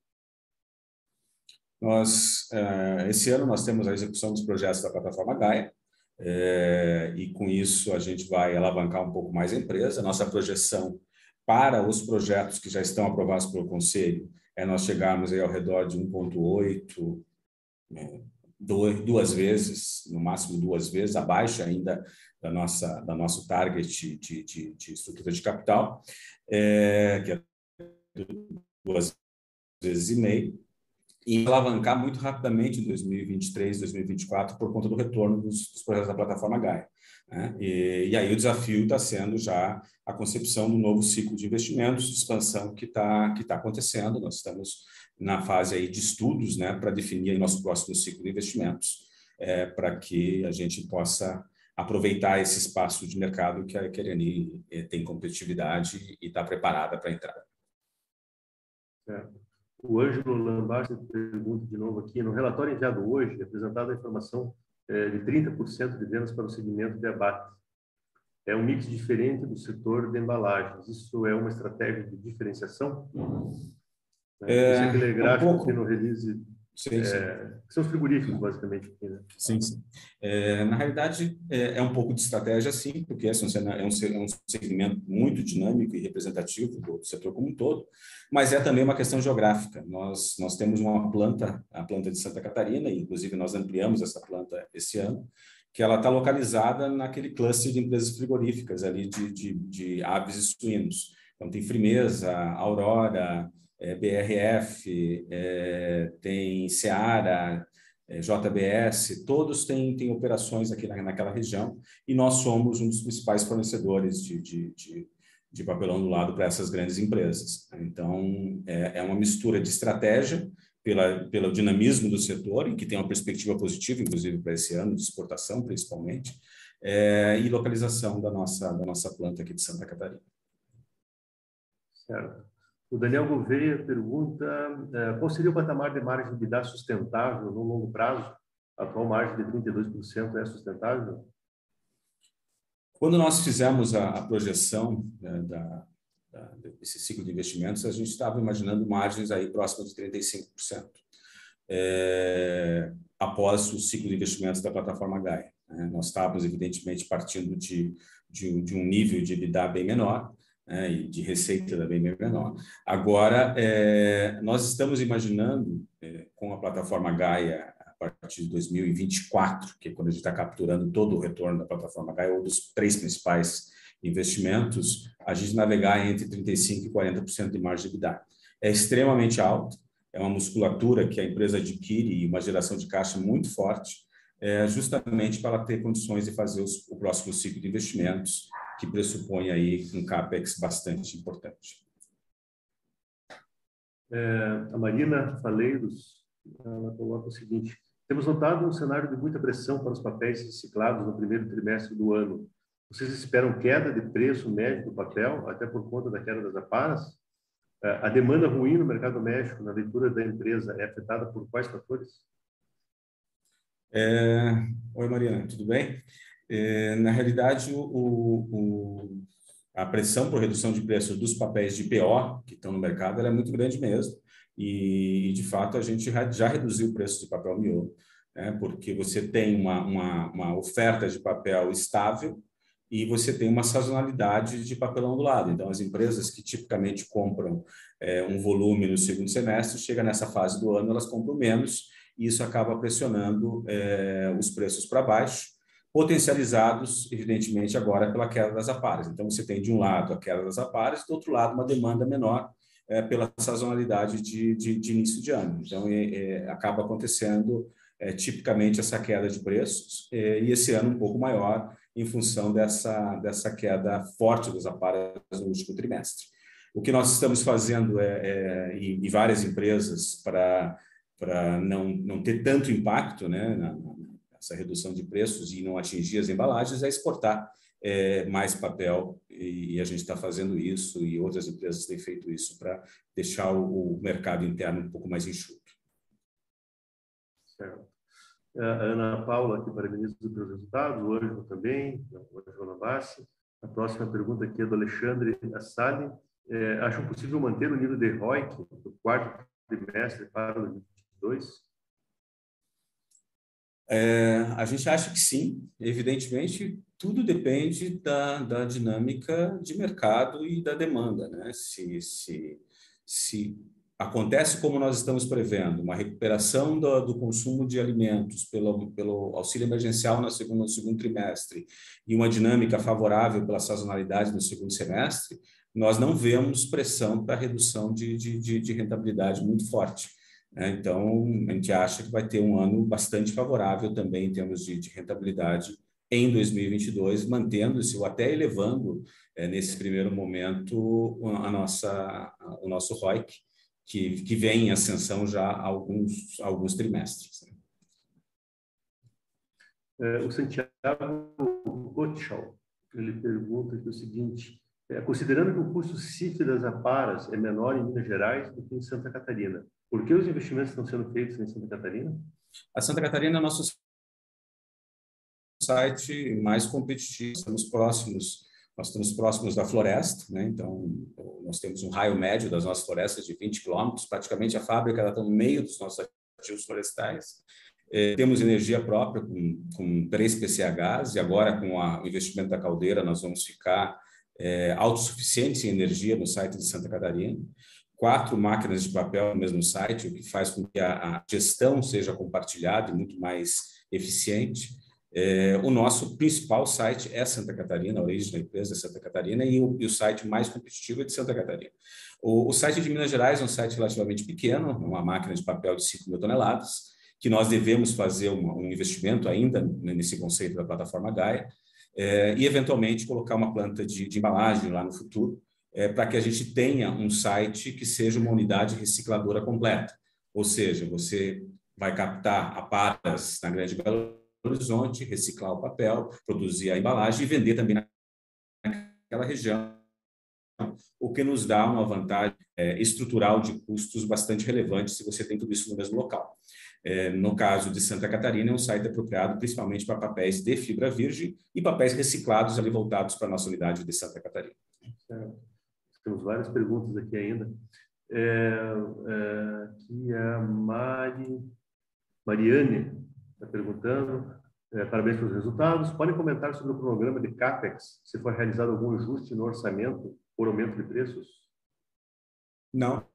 Nós, uh, esse ano nós temos a execução dos projetos da plataforma Gaia, é, e com isso a gente vai alavancar um pouco mais a empresa. Nossa projeção para os projetos que já estão aprovados pelo Conselho é nós chegarmos aí ao redor de 1,8, né, duas vezes, no máximo duas vezes, abaixo ainda da nossa da nosso target de, de, de estrutura de capital, é, que é duas vezes e meio e alavancar muito rapidamente em 2023, 2024, por conta do retorno dos, dos projetos da plataforma Gaia. Né? E, e, aí o desafio está sendo já a concepção do novo ciclo de investimentos, de expansão que está que tá acontecendo. Nós estamos na fase aí de estudos né, para definir nosso próximo ciclo de investimentos, é, para que a gente possa aproveitar esse espaço de mercado que a Quereni é, tem competitividade e está preparada para entrar. Certo. O Ângelo Lambasti pergunta de novo aqui, no relatório enviado hoje, é apresentada a informação é, de 30% de vendas para o segmento de abate. É um mix diferente do setor de embalagens. Isso é uma estratégia de diferenciação? É, Esse é aquele gráfico um pouco... no release Sim, é, sim. são os frigoríficos, basicamente. Aqui, né? Sim, sim. É, na realidade, é, é, um pouco de estratégia, sim, porque esse é um, é, é segmento muito dinâmico e representativo do setor como um todo, mas é também uma questão geográfica. Nós, nós temos uma planta, a planta de Santa Catarina, e inclusive nós ampliamos essa planta esse ano, que ela está localizada naquele cluster de empresas frigoríficas ali de, de, de aves e suínos. Então, tem Frimeza, Aurora, é, BRF, é, tem Seara, é, JBS, todos têm, têm operações aqui na, naquela região e nós somos um dos principais fornecedores de, de, de, de papelão do lado para essas grandes empresas. Então, é, é, uma mistura de estratégia pela, pelo dinamismo do setor, e que tem uma perspectiva positiva, inclusive para esse ano, de exportação principalmente, é, e localização da nossa, da nossa planta aqui de Santa Catarina. Certo. O Daniel Gouveia pergunta é, qual seria o patamar de margem de EBITDA sustentável no longo prazo? A atual margem de 32% é sustentável? Quando nós fizemos a, a projeção né, da, da, desse ciclo de investimentos, a gente estava imaginando margens aí próximas de 35%, é, após o ciclo de investimentos da plataforma Gaia. Né? Nós estávamos, evidentemente, partindo de, de, de um nível de EBITDA bem menor, né, e de receita também bem menor. Agora, é, nós estamos imaginando, é, com a plataforma Gaia, a partir de 2024, que é quando a gente está capturando todo o retorno da plataforma Gaia, ou dos três principais investimentos, a gente navegar entre 35% e 40% de margem de EBITDA. É extremamente alto, é uma musculatura que a empresa adquire e uma geração de caixa muito forte, é, justamente para ter condições de fazer os, o próximo ciclo de investimentos que pressupõe aí um capex bastante importante. É, a Marina Faleiros, ela coloca o seguinte: temos notado um cenário de muita pressão para os papéis reciclados no primeiro trimestre do ano. Vocês esperam queda de preço médio do papel, até por conta da queda das aparas? É, a demanda ruim no mercado doméstico, na leitura da empresa, é afetada por quais fatores? É... Oi, Marina, tudo bem? É, na realidade, o, o, a pressão por redução de preço dos papéis de PO que estão no mercado é muito grande mesmo. E, de fato, a gente já reduziu o preço de papel miolo, né, porque você tem uma, uma, uma oferta de papel estável e você tem uma sazonalidade de papelão do lado. Então, as empresas que tipicamente compram é, um volume no segundo semestre, chega nessa fase do ano, elas compram menos, e isso acaba pressionando é, os preços para baixo, potencializados, evidentemente, agora pela queda das aparas. Então, você tem, de um lado, a queda das aparas, do outro lado, uma demanda menor é, pela sazonalidade de, de, de, início de ano. Então, é, é, acaba acontecendo é, tipicamente essa queda de preços, é, e esse ano um pouco maior, em função dessa, dessa queda forte das aparas no último trimestre. O que nós estamos fazendo é, é em, em várias empresas para para não, não ter tanto impacto né, na, essa redução de preços e não atingir as embalagens é exportar é, mais papel e, a gente está fazendo isso e outras empresas têm feito isso para deixar o, o, mercado interno um pouco mais enxuto. Certo. A Ana Paula aqui parabenizando pelos resultados, o Ângelo também, o Ângelo Bassi. A próxima pergunta aqui é do Alexandre Assali. É, possível manter o nível de ROIC do quarto trimestre para 2022? É, a gente acha que sim, evidentemente, tudo depende da, da dinâmica de mercado e da demanda. Né? Se, se, se acontece como nós estamos prevendo, uma recuperação do, do consumo de alimentos pelo, pelo auxílio emergencial no segundo, no segundo trimestre e uma dinâmica favorável pela sazonalidade no segundo semestre, nós não vemos pressão para redução de, de, de, rentabilidade muito forte. Né? Então, a gente acha que vai ter um ano bastante favorável também em termos de, de rentabilidade em 2022, mantendo-se ou até elevando, é, nesse primeiro momento, a nossa, o nosso ROIC, que, que vem em ascensão já há alguns, alguns trimestres. Né? É, o Santiago Gottschall, ele pergunta aqui o seguinte, é, considerando que o custo CIF das aparas é menor em Minas Gerais do que em Santa Catarina, por que os investimentos estão sendo feitos em Santa Catarina? A Santa Catarina é nosso site mais competitivo, estamos próximos nós estamos próximos da floresta, né? então nós temos um raio médio das nossas florestas de 20 quilômetros, praticamente a fábrica está no meio dos nossos ativos florestais. É, temos energia própria com, com 3 PCHs e agora com a, o investimento da caldeira nós vamos ficar é, autossuficientes em energia no site de Santa Catarina. Quatro máquinas de papel no mesmo site, o que faz com que a, a gestão seja compartilhada e muito mais eficiente. É, o nosso principal site é Santa Catarina, a origem da empresa é Santa Catarina, e o, e o site mais competitivo é de Santa Catarina. O, o, site de Minas Gerais é um site relativamente pequeno, uma máquina de papel de 5 mil toneladas, que nós devemos fazer uma, um investimento ainda nesse conceito da plataforma Gaia, é, e eventualmente colocar uma planta de, de embalagem lá no futuro, é, para que a gente tenha um site que seja uma unidade recicladora completa. Ou seja, você vai captar aparas na Grande Belo Horizonte, reciclar o papel, produzir a embalagem e vender também naquela região, o que nos dá uma vantagem é, estrutural de custos bastante relevante se você tem tudo isso no mesmo local. É, no caso de Santa Catarina, é um site apropriado principalmente para papéis de fibra virgem e papéis reciclados ali voltados para a nossa unidade de Santa Catarina. Temos várias perguntas aqui ainda. É, é, aqui é a Mari, Mariane está perguntando. É, parabéns pelos resultados. Podem comentar sobre o cronograma de CAPEX, se for realizado algum ajuste no orçamento por aumento de preços? Não.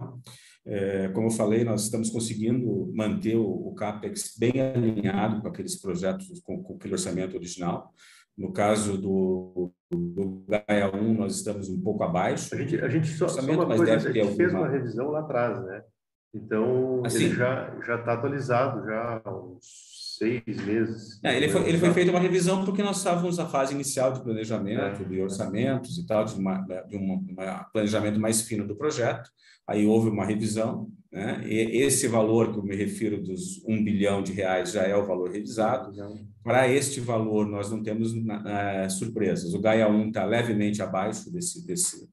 É, como eu falei, nós estamos conseguindo manter o, o, CAPEX bem alinhado com aqueles projetos, com, com aquele orçamento original. No caso do, do Gaia 1, nós estamos um pouco abaixo. A gente, a gente só, só uma coisa, a gente fez uma revisão lá atrás, né? Então, assim, ele já está atualizado já há uns seis meses. É, ele, foi, ele foi feito uma revisão porque nós estávamos na fase inicial de planejamento, é. de orçamentos e tal, de, uma, de um planejamento mais fino do projeto. Aí houve uma revisão, né? E esse valor que eu me refiro dos um bilhão de reais já é o valor revisado. Para este valor, nós não temos uh, surpresas. O Gaia 1 está levemente abaixo desse, desse,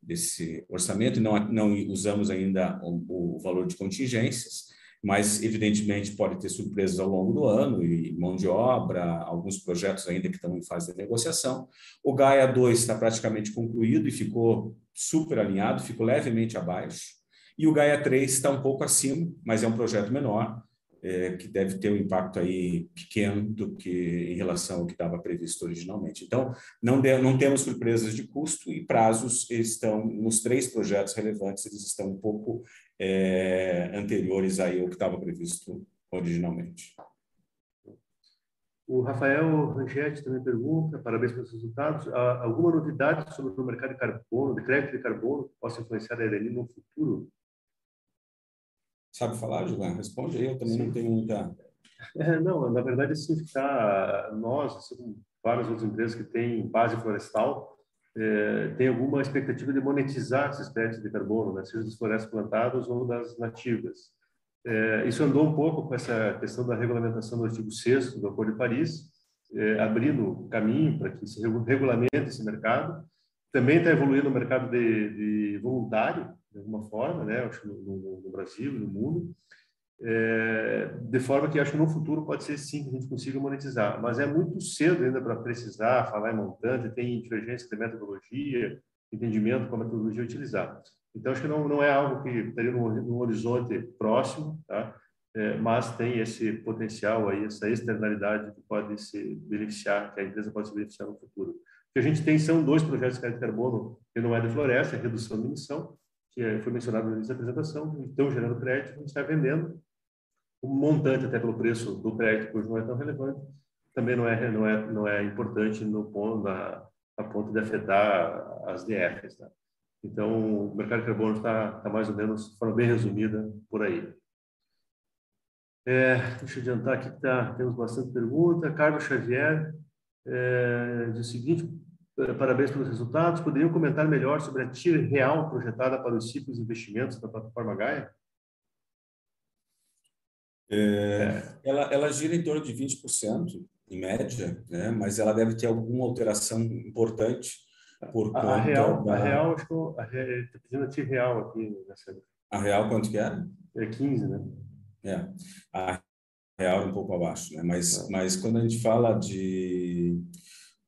desse orçamento, não, não usamos ainda o, o valor de contingências mas evidentemente pode ter surpresas ao longo do ano e mão de obra, alguns projetos ainda que estão em fase de negociação. O Gaia 2 está praticamente concluído e ficou super alinhado, ficou levemente abaixo. E o Gaia 3 está um pouco acima, mas é um projeto menor, é, que deve ter um impacto aí pequeno do que em relação ao que estava previsto originalmente. Então, não, de, não temos surpresas de custo e prazos estão, nos três projetos relevantes, eles estão um pouco é, anteriores aí ao que estava previsto originalmente. O Rafael Rangetti também pergunta, parabéns pelos resultados, há alguma novidade sobre o mercado de carbono, de crédito de carbono, que possa influenciar a Irani no futuro? Sabe falar, Julián? Responde aí, eu também Sim. não tenho muita... É, não, na verdade, assim, ficar nós, assim, várias outras empresas que têm base florestal, é, tem alguma expectativa de monetizar esses créditos de carbono, né, seja das florestas plantadas ou das nativas. É, isso andou um pouco com essa questão da regulamentação do artigo 6 do Acordo de Paris, é, abrindo caminho para que se regulamente esse mercado. Também está evoluindo o mercado de, de voluntário, de alguma forma, né, acho no, no, no Brasil, no mundo, é, de forma que acho que no futuro pode ser sim que a gente consiga monetizar, mas é muito cedo ainda para precisar falar em montante, tem divergência de metodologia, entendimento com a metodologia utilizar. Então, acho que não, não é algo que estaria no, no horizonte próximo, tá? é, mas tem esse potencial aí, essa externalidade que pode se beneficiar, que a empresa pode se beneficiar no futuro. O que a gente tem são dois projetos de carbono que não é de floresta, é redução de emissão, que foi mencionado no início da apresentação, estão gerando crédito, a gente está vendendo. O montante, até pelo preço do crédito, hoje não é tão relevante, também não é, não é, não é importante no ponto, da, a ponto de afetar as DFs. Tá? Então, o mercado de carbono está tá mais ou menos, de forma bem resumida, por aí. É, deixa eu adiantar aqui que tá, temos bastante pergunta. Carlos Xavier é, diz o seguinte: parabéns pelos resultados. Poderiam comentar melhor sobre a TIR real projetada para os ciclos de investimentos da plataforma Gaia? É, ela, ela gira em torno de 20%, em média, né? mas ela deve ter alguma alteração importante por a, conta a real, da... A real, acho que estou pedindo a TIR real aqui. Nessa... A real quanto que é? É 15, né? É, a real é um pouco abaixo, né? Mas, mas quando a gente fala de,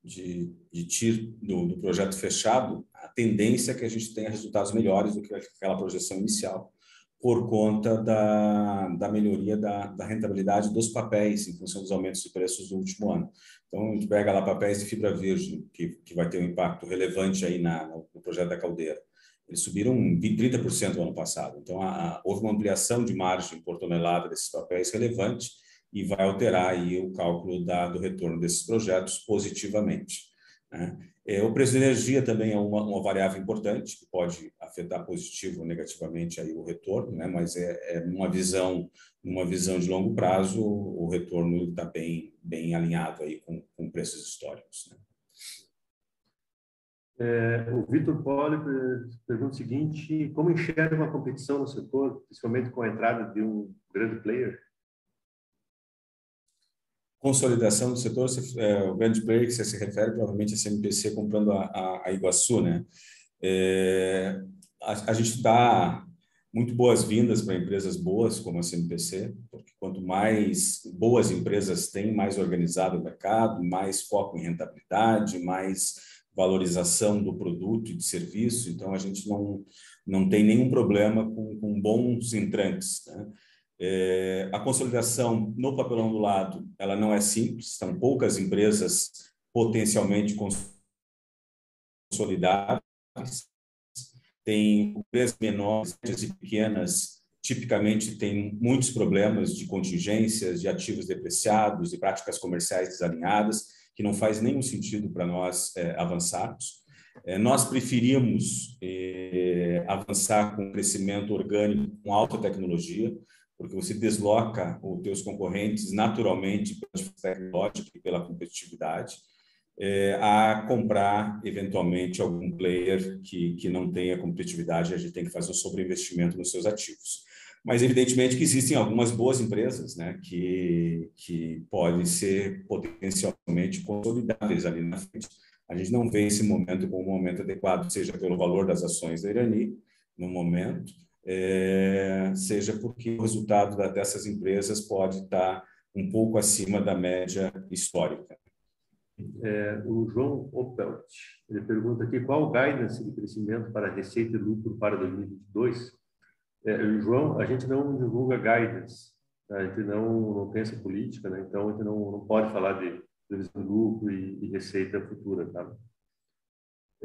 de, de TIR do, do projeto fechado, a tendência é que a gente tenha resultados melhores do que aquela projeção inicial, por conta da, da melhoria da, da rentabilidade dos papéis em função dos aumentos de preços do último ano. Então, a gente pega lá papéis de fibra virgem, que, que vai ter um impacto relevante aí na, no projeto da caldeira eles subiram 30% no ano passado. Então, a, a, houve uma ampliação de margem por tonelada desses papéis relevante e vai alterar aí o cálculo da, do retorno desses projetos positivamente. Né? É, o preço da energia também é uma, uma, variável importante que pode afetar positivo ou negativamente aí o retorno, né? mas é, é uma visão uma visão de longo prazo o retorno está bem bem alinhado aí com, com preços históricos. Né? É, o Vitor Poli pergunta o seguinte: como enxerga uma competição no setor, principalmente com a entrada de um grande player? Consolidação do setor, é, o grande player que você se refere provavelmente é a CMPC comprando a, a, a Iguaçu, né? É, a, a gente dá muito boas-vindas para empresas boas como a CMPC, porque quanto mais boas empresas têm, mais organizado o mercado, mais foco em rentabilidade, mais valorização do produto e de serviço, então a gente não, não tem nenhum problema com, com bons entrantes. Né? É, a consolidação no papelão do lado, ela não é simples, são poucas empresas potencialmente consolidáveis, tem empresas menores e pequenas, tipicamente tem muitos problemas de contingências, de ativos depreciados, de práticas comerciais desalinhadas, que não faz nenhum sentido para nós é, avançarmos. É, nós preferimos é, avançar com crescimento orgânico com alta tecnologia, porque você desloca os teus concorrentes naturalmente pela e pela competitividade, é, a comprar eventualmente algum player que, que não tenha competitividade, a gente tem que fazer um sobreinvestimento nos seus ativos mas evidentemente que existem algumas boas empresas né, que, que podem ser potencialmente consolidáveis ali na frente. A gente não vê esse momento como um momento adequado, seja pelo valor das ações da Irani, no momento, é, seja porque o resultado da, dessas empresas pode estar um pouco acima da média histórica. É, o João Opelt, ele pergunta aqui qual o guidance de crescimento para receita e lucro para 2022 é, João, a gente não divulga guidance, tá? a gente não, não pensa política, né? então a gente não, não pode falar de previsão de lucro e, e receita futura. Tá?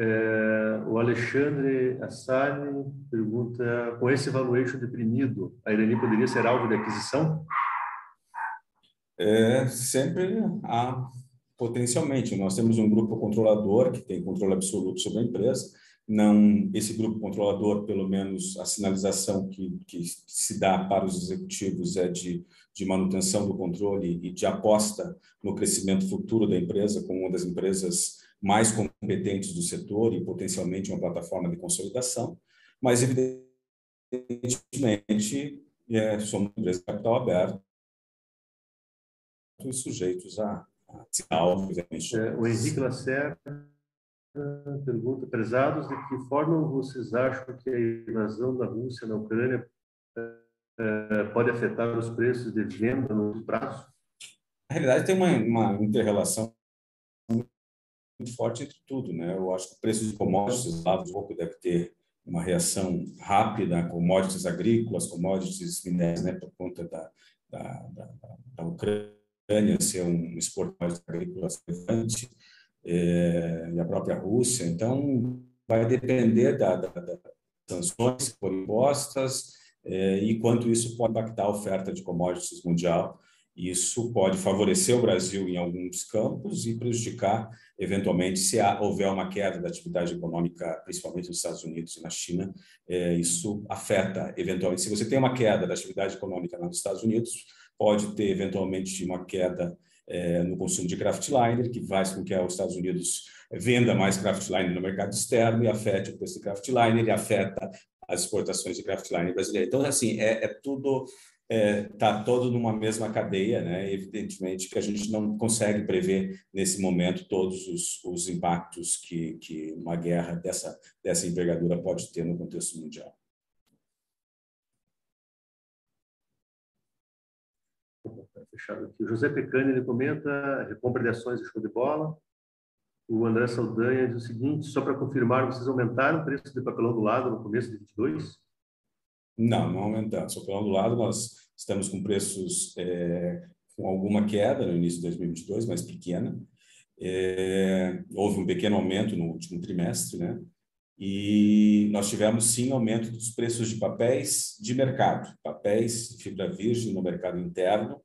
É, o Alexandre Assani pergunta: com esse valuation deprimido, a Irani poderia ser alvo de aquisição? É, sempre há, potencialmente. Nós temos um grupo controlador que tem controle absoluto sobre a empresa não esse grupo controlador, pelo menos a sinalização que, que se dá para os executivos é de, de manutenção do controle e de aposta no crescimento futuro da empresa como uma das empresas mais competentes do setor e potencialmente uma plataforma de consolidação, mas evidentemente é, somos empresa de capital aberto e sujeitos a, a alvos. É, o Henrique Lacerda pergunta, prezados, de que forma vocês acham que a invasão da Rússia na Ucrânia é, pode afetar os preços de venda no prazo? Na realidade, tem uma, uma inter-relação muito forte entre tudo, né? Eu acho que o preço de commodities lá, o pouco deve ter uma reação rápida commodities agrícolas, commodities minérios, né, por conta da, da, da, da Ucrânia ser um exportador agrícolas relevante, é, e a própria Rússia. Então, vai depender da, da, das sanções que forem impostas é, e quanto isso pode impactar a oferta de commodities mundial isso pode favorecer o Brasil em alguns campos e prejudicar, eventualmente, se houver uma queda da atividade econômica, principalmente nos Estados Unidos e na China. É, isso afeta, eventualmente, se você tem uma queda da atividade econômica nos Estados Unidos, pode ter, eventualmente, uma queda é, no consumo de craftliner, que faz com que os Estados Unidos venda mais craftliner no mercado externo e afete o preço de craftliner e afeta as exportações de craftliner brasileiro. Então, assim, é, é tudo está é, tá todo numa mesma cadeia, né? Evidentemente que a gente não consegue prever nesse momento todos os, os impactos que, que uma guerra dessa, dessa envergadura pode ter no contexto mundial. Tá fechado aqui. O José Pecani ele comenta recompra de ações de show de bola. O André Saldanha diz o seguinte: só para confirmar, vocês aumentaram o preço de papelão do lado no começo de 22? Não, não aumentando. Só pelo do lado, nós estamos com preços é, com alguma queda no início de 2022, mas pequena. É, houve um pequeno aumento no último trimestre, né? E nós tivemos sim aumento dos preços de papéis de mercado, papéis de fibra virgem no mercado interno.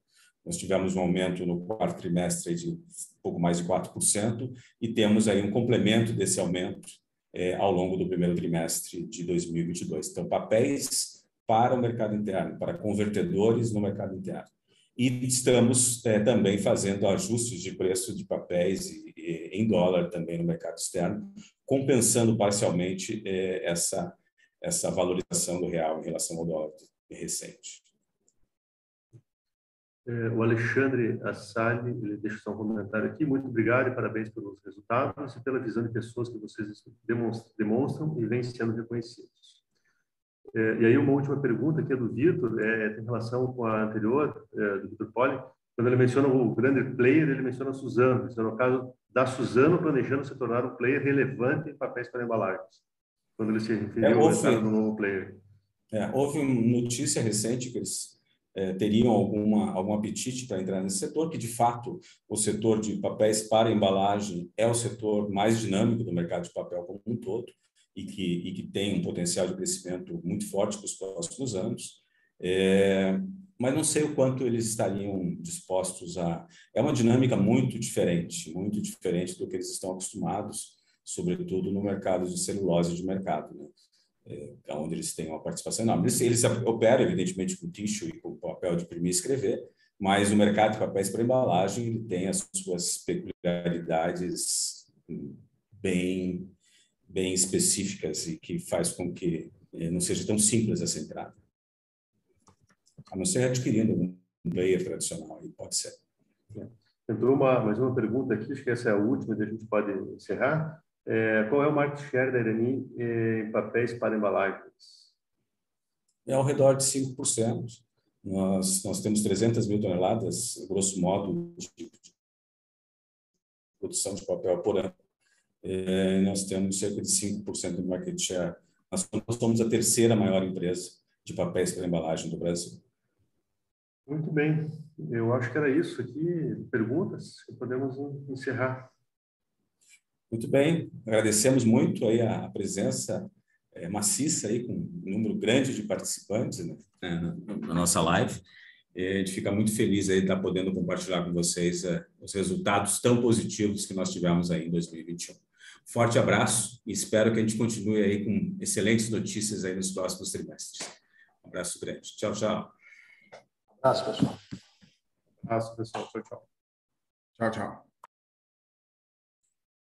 Nós tivemos um aumento no quarto trimestre de pouco mais de 4%, e temos aí um complemento desse aumento é, ao longo do primeiro trimestre de 2022. Então, papéis para o mercado interno, para convertedores no mercado interno. E estamos é, também fazendo ajustes de preço de papéis e, e, em dólar também no mercado externo, compensando parcialmente é, essa, essa valorização do real em relação ao dólar recente. É, o Alexandre Assali, ele deixa só um comentário aqui. Muito obrigado e parabéns pelos resultados e pela visão de pessoas que vocês demonstram e vêm sendo reconhecidos. É, e aí uma última pergunta que é do Vitor, é, tem relação com a anterior, é, do Vitor Poli, quando ele menciona o grande player, ele menciona a Suzano, isso é no caso da Suzano planejando se tornar um player relevante em papéis para embalagens, quando ele se referiu é, ao novo player. É, houve uma notícia recente que eles é, teriam alguma, algum apetite para entrar nesse setor, que de fato o setor de papéis para embalagem é o setor mais dinâmico do mercado de papel como um todo e que, e que tem um potencial de crescimento muito forte para os próximos anos. É, mas não sei o quanto eles estariam dispostos a. É uma dinâmica muito diferente, muito diferente do que eles estão acostumados, sobretudo no mercado de celulose de mercado, né? É, onde eles têm uma participação enorme. Eles, eles operam, evidentemente, com tissue e com papel de imprimir e escrever, mas o mercado de papéis para embalagem ele tem as suas peculiaridades bem bem específicas e que faz com que eh, não seja tão simples essa entrada. A não ser adquirindo um player tradicional, aí pode ser. Entrou uma, mais uma pergunta aqui, acho que essa é a última, e a gente pode encerrar. É, qual é o market share da Irani em papéis para embalagens? É ao redor de 5%. Nós, nós temos 300 mil toneladas, grosso modo, de produção de papel por ano é, nós temos cerca de 5% do market share. Nós somos a terceira maior empresa de papéis para embalagem do Brasil. Muito bem. Eu acho que era isso aqui. Perguntas? Podemos encerrar. Muito bem. Agradecemos muito aí a presença é, maciça aí com um número grande de participantes né, na, na nossa live. E a gente fica muito feliz aí de estar podendo compartilhar com vocês é, os resultados tão positivos que nós tivemos aí em 2021. Forte abraço e espero que a gente continue aí com excelentes notícias aí nos próximos trimestres. Um abraço grande. Tchau, tchau. Um abraço, pessoal. Um abraço, pessoal. Tchau, tchau. Tchau, tchau.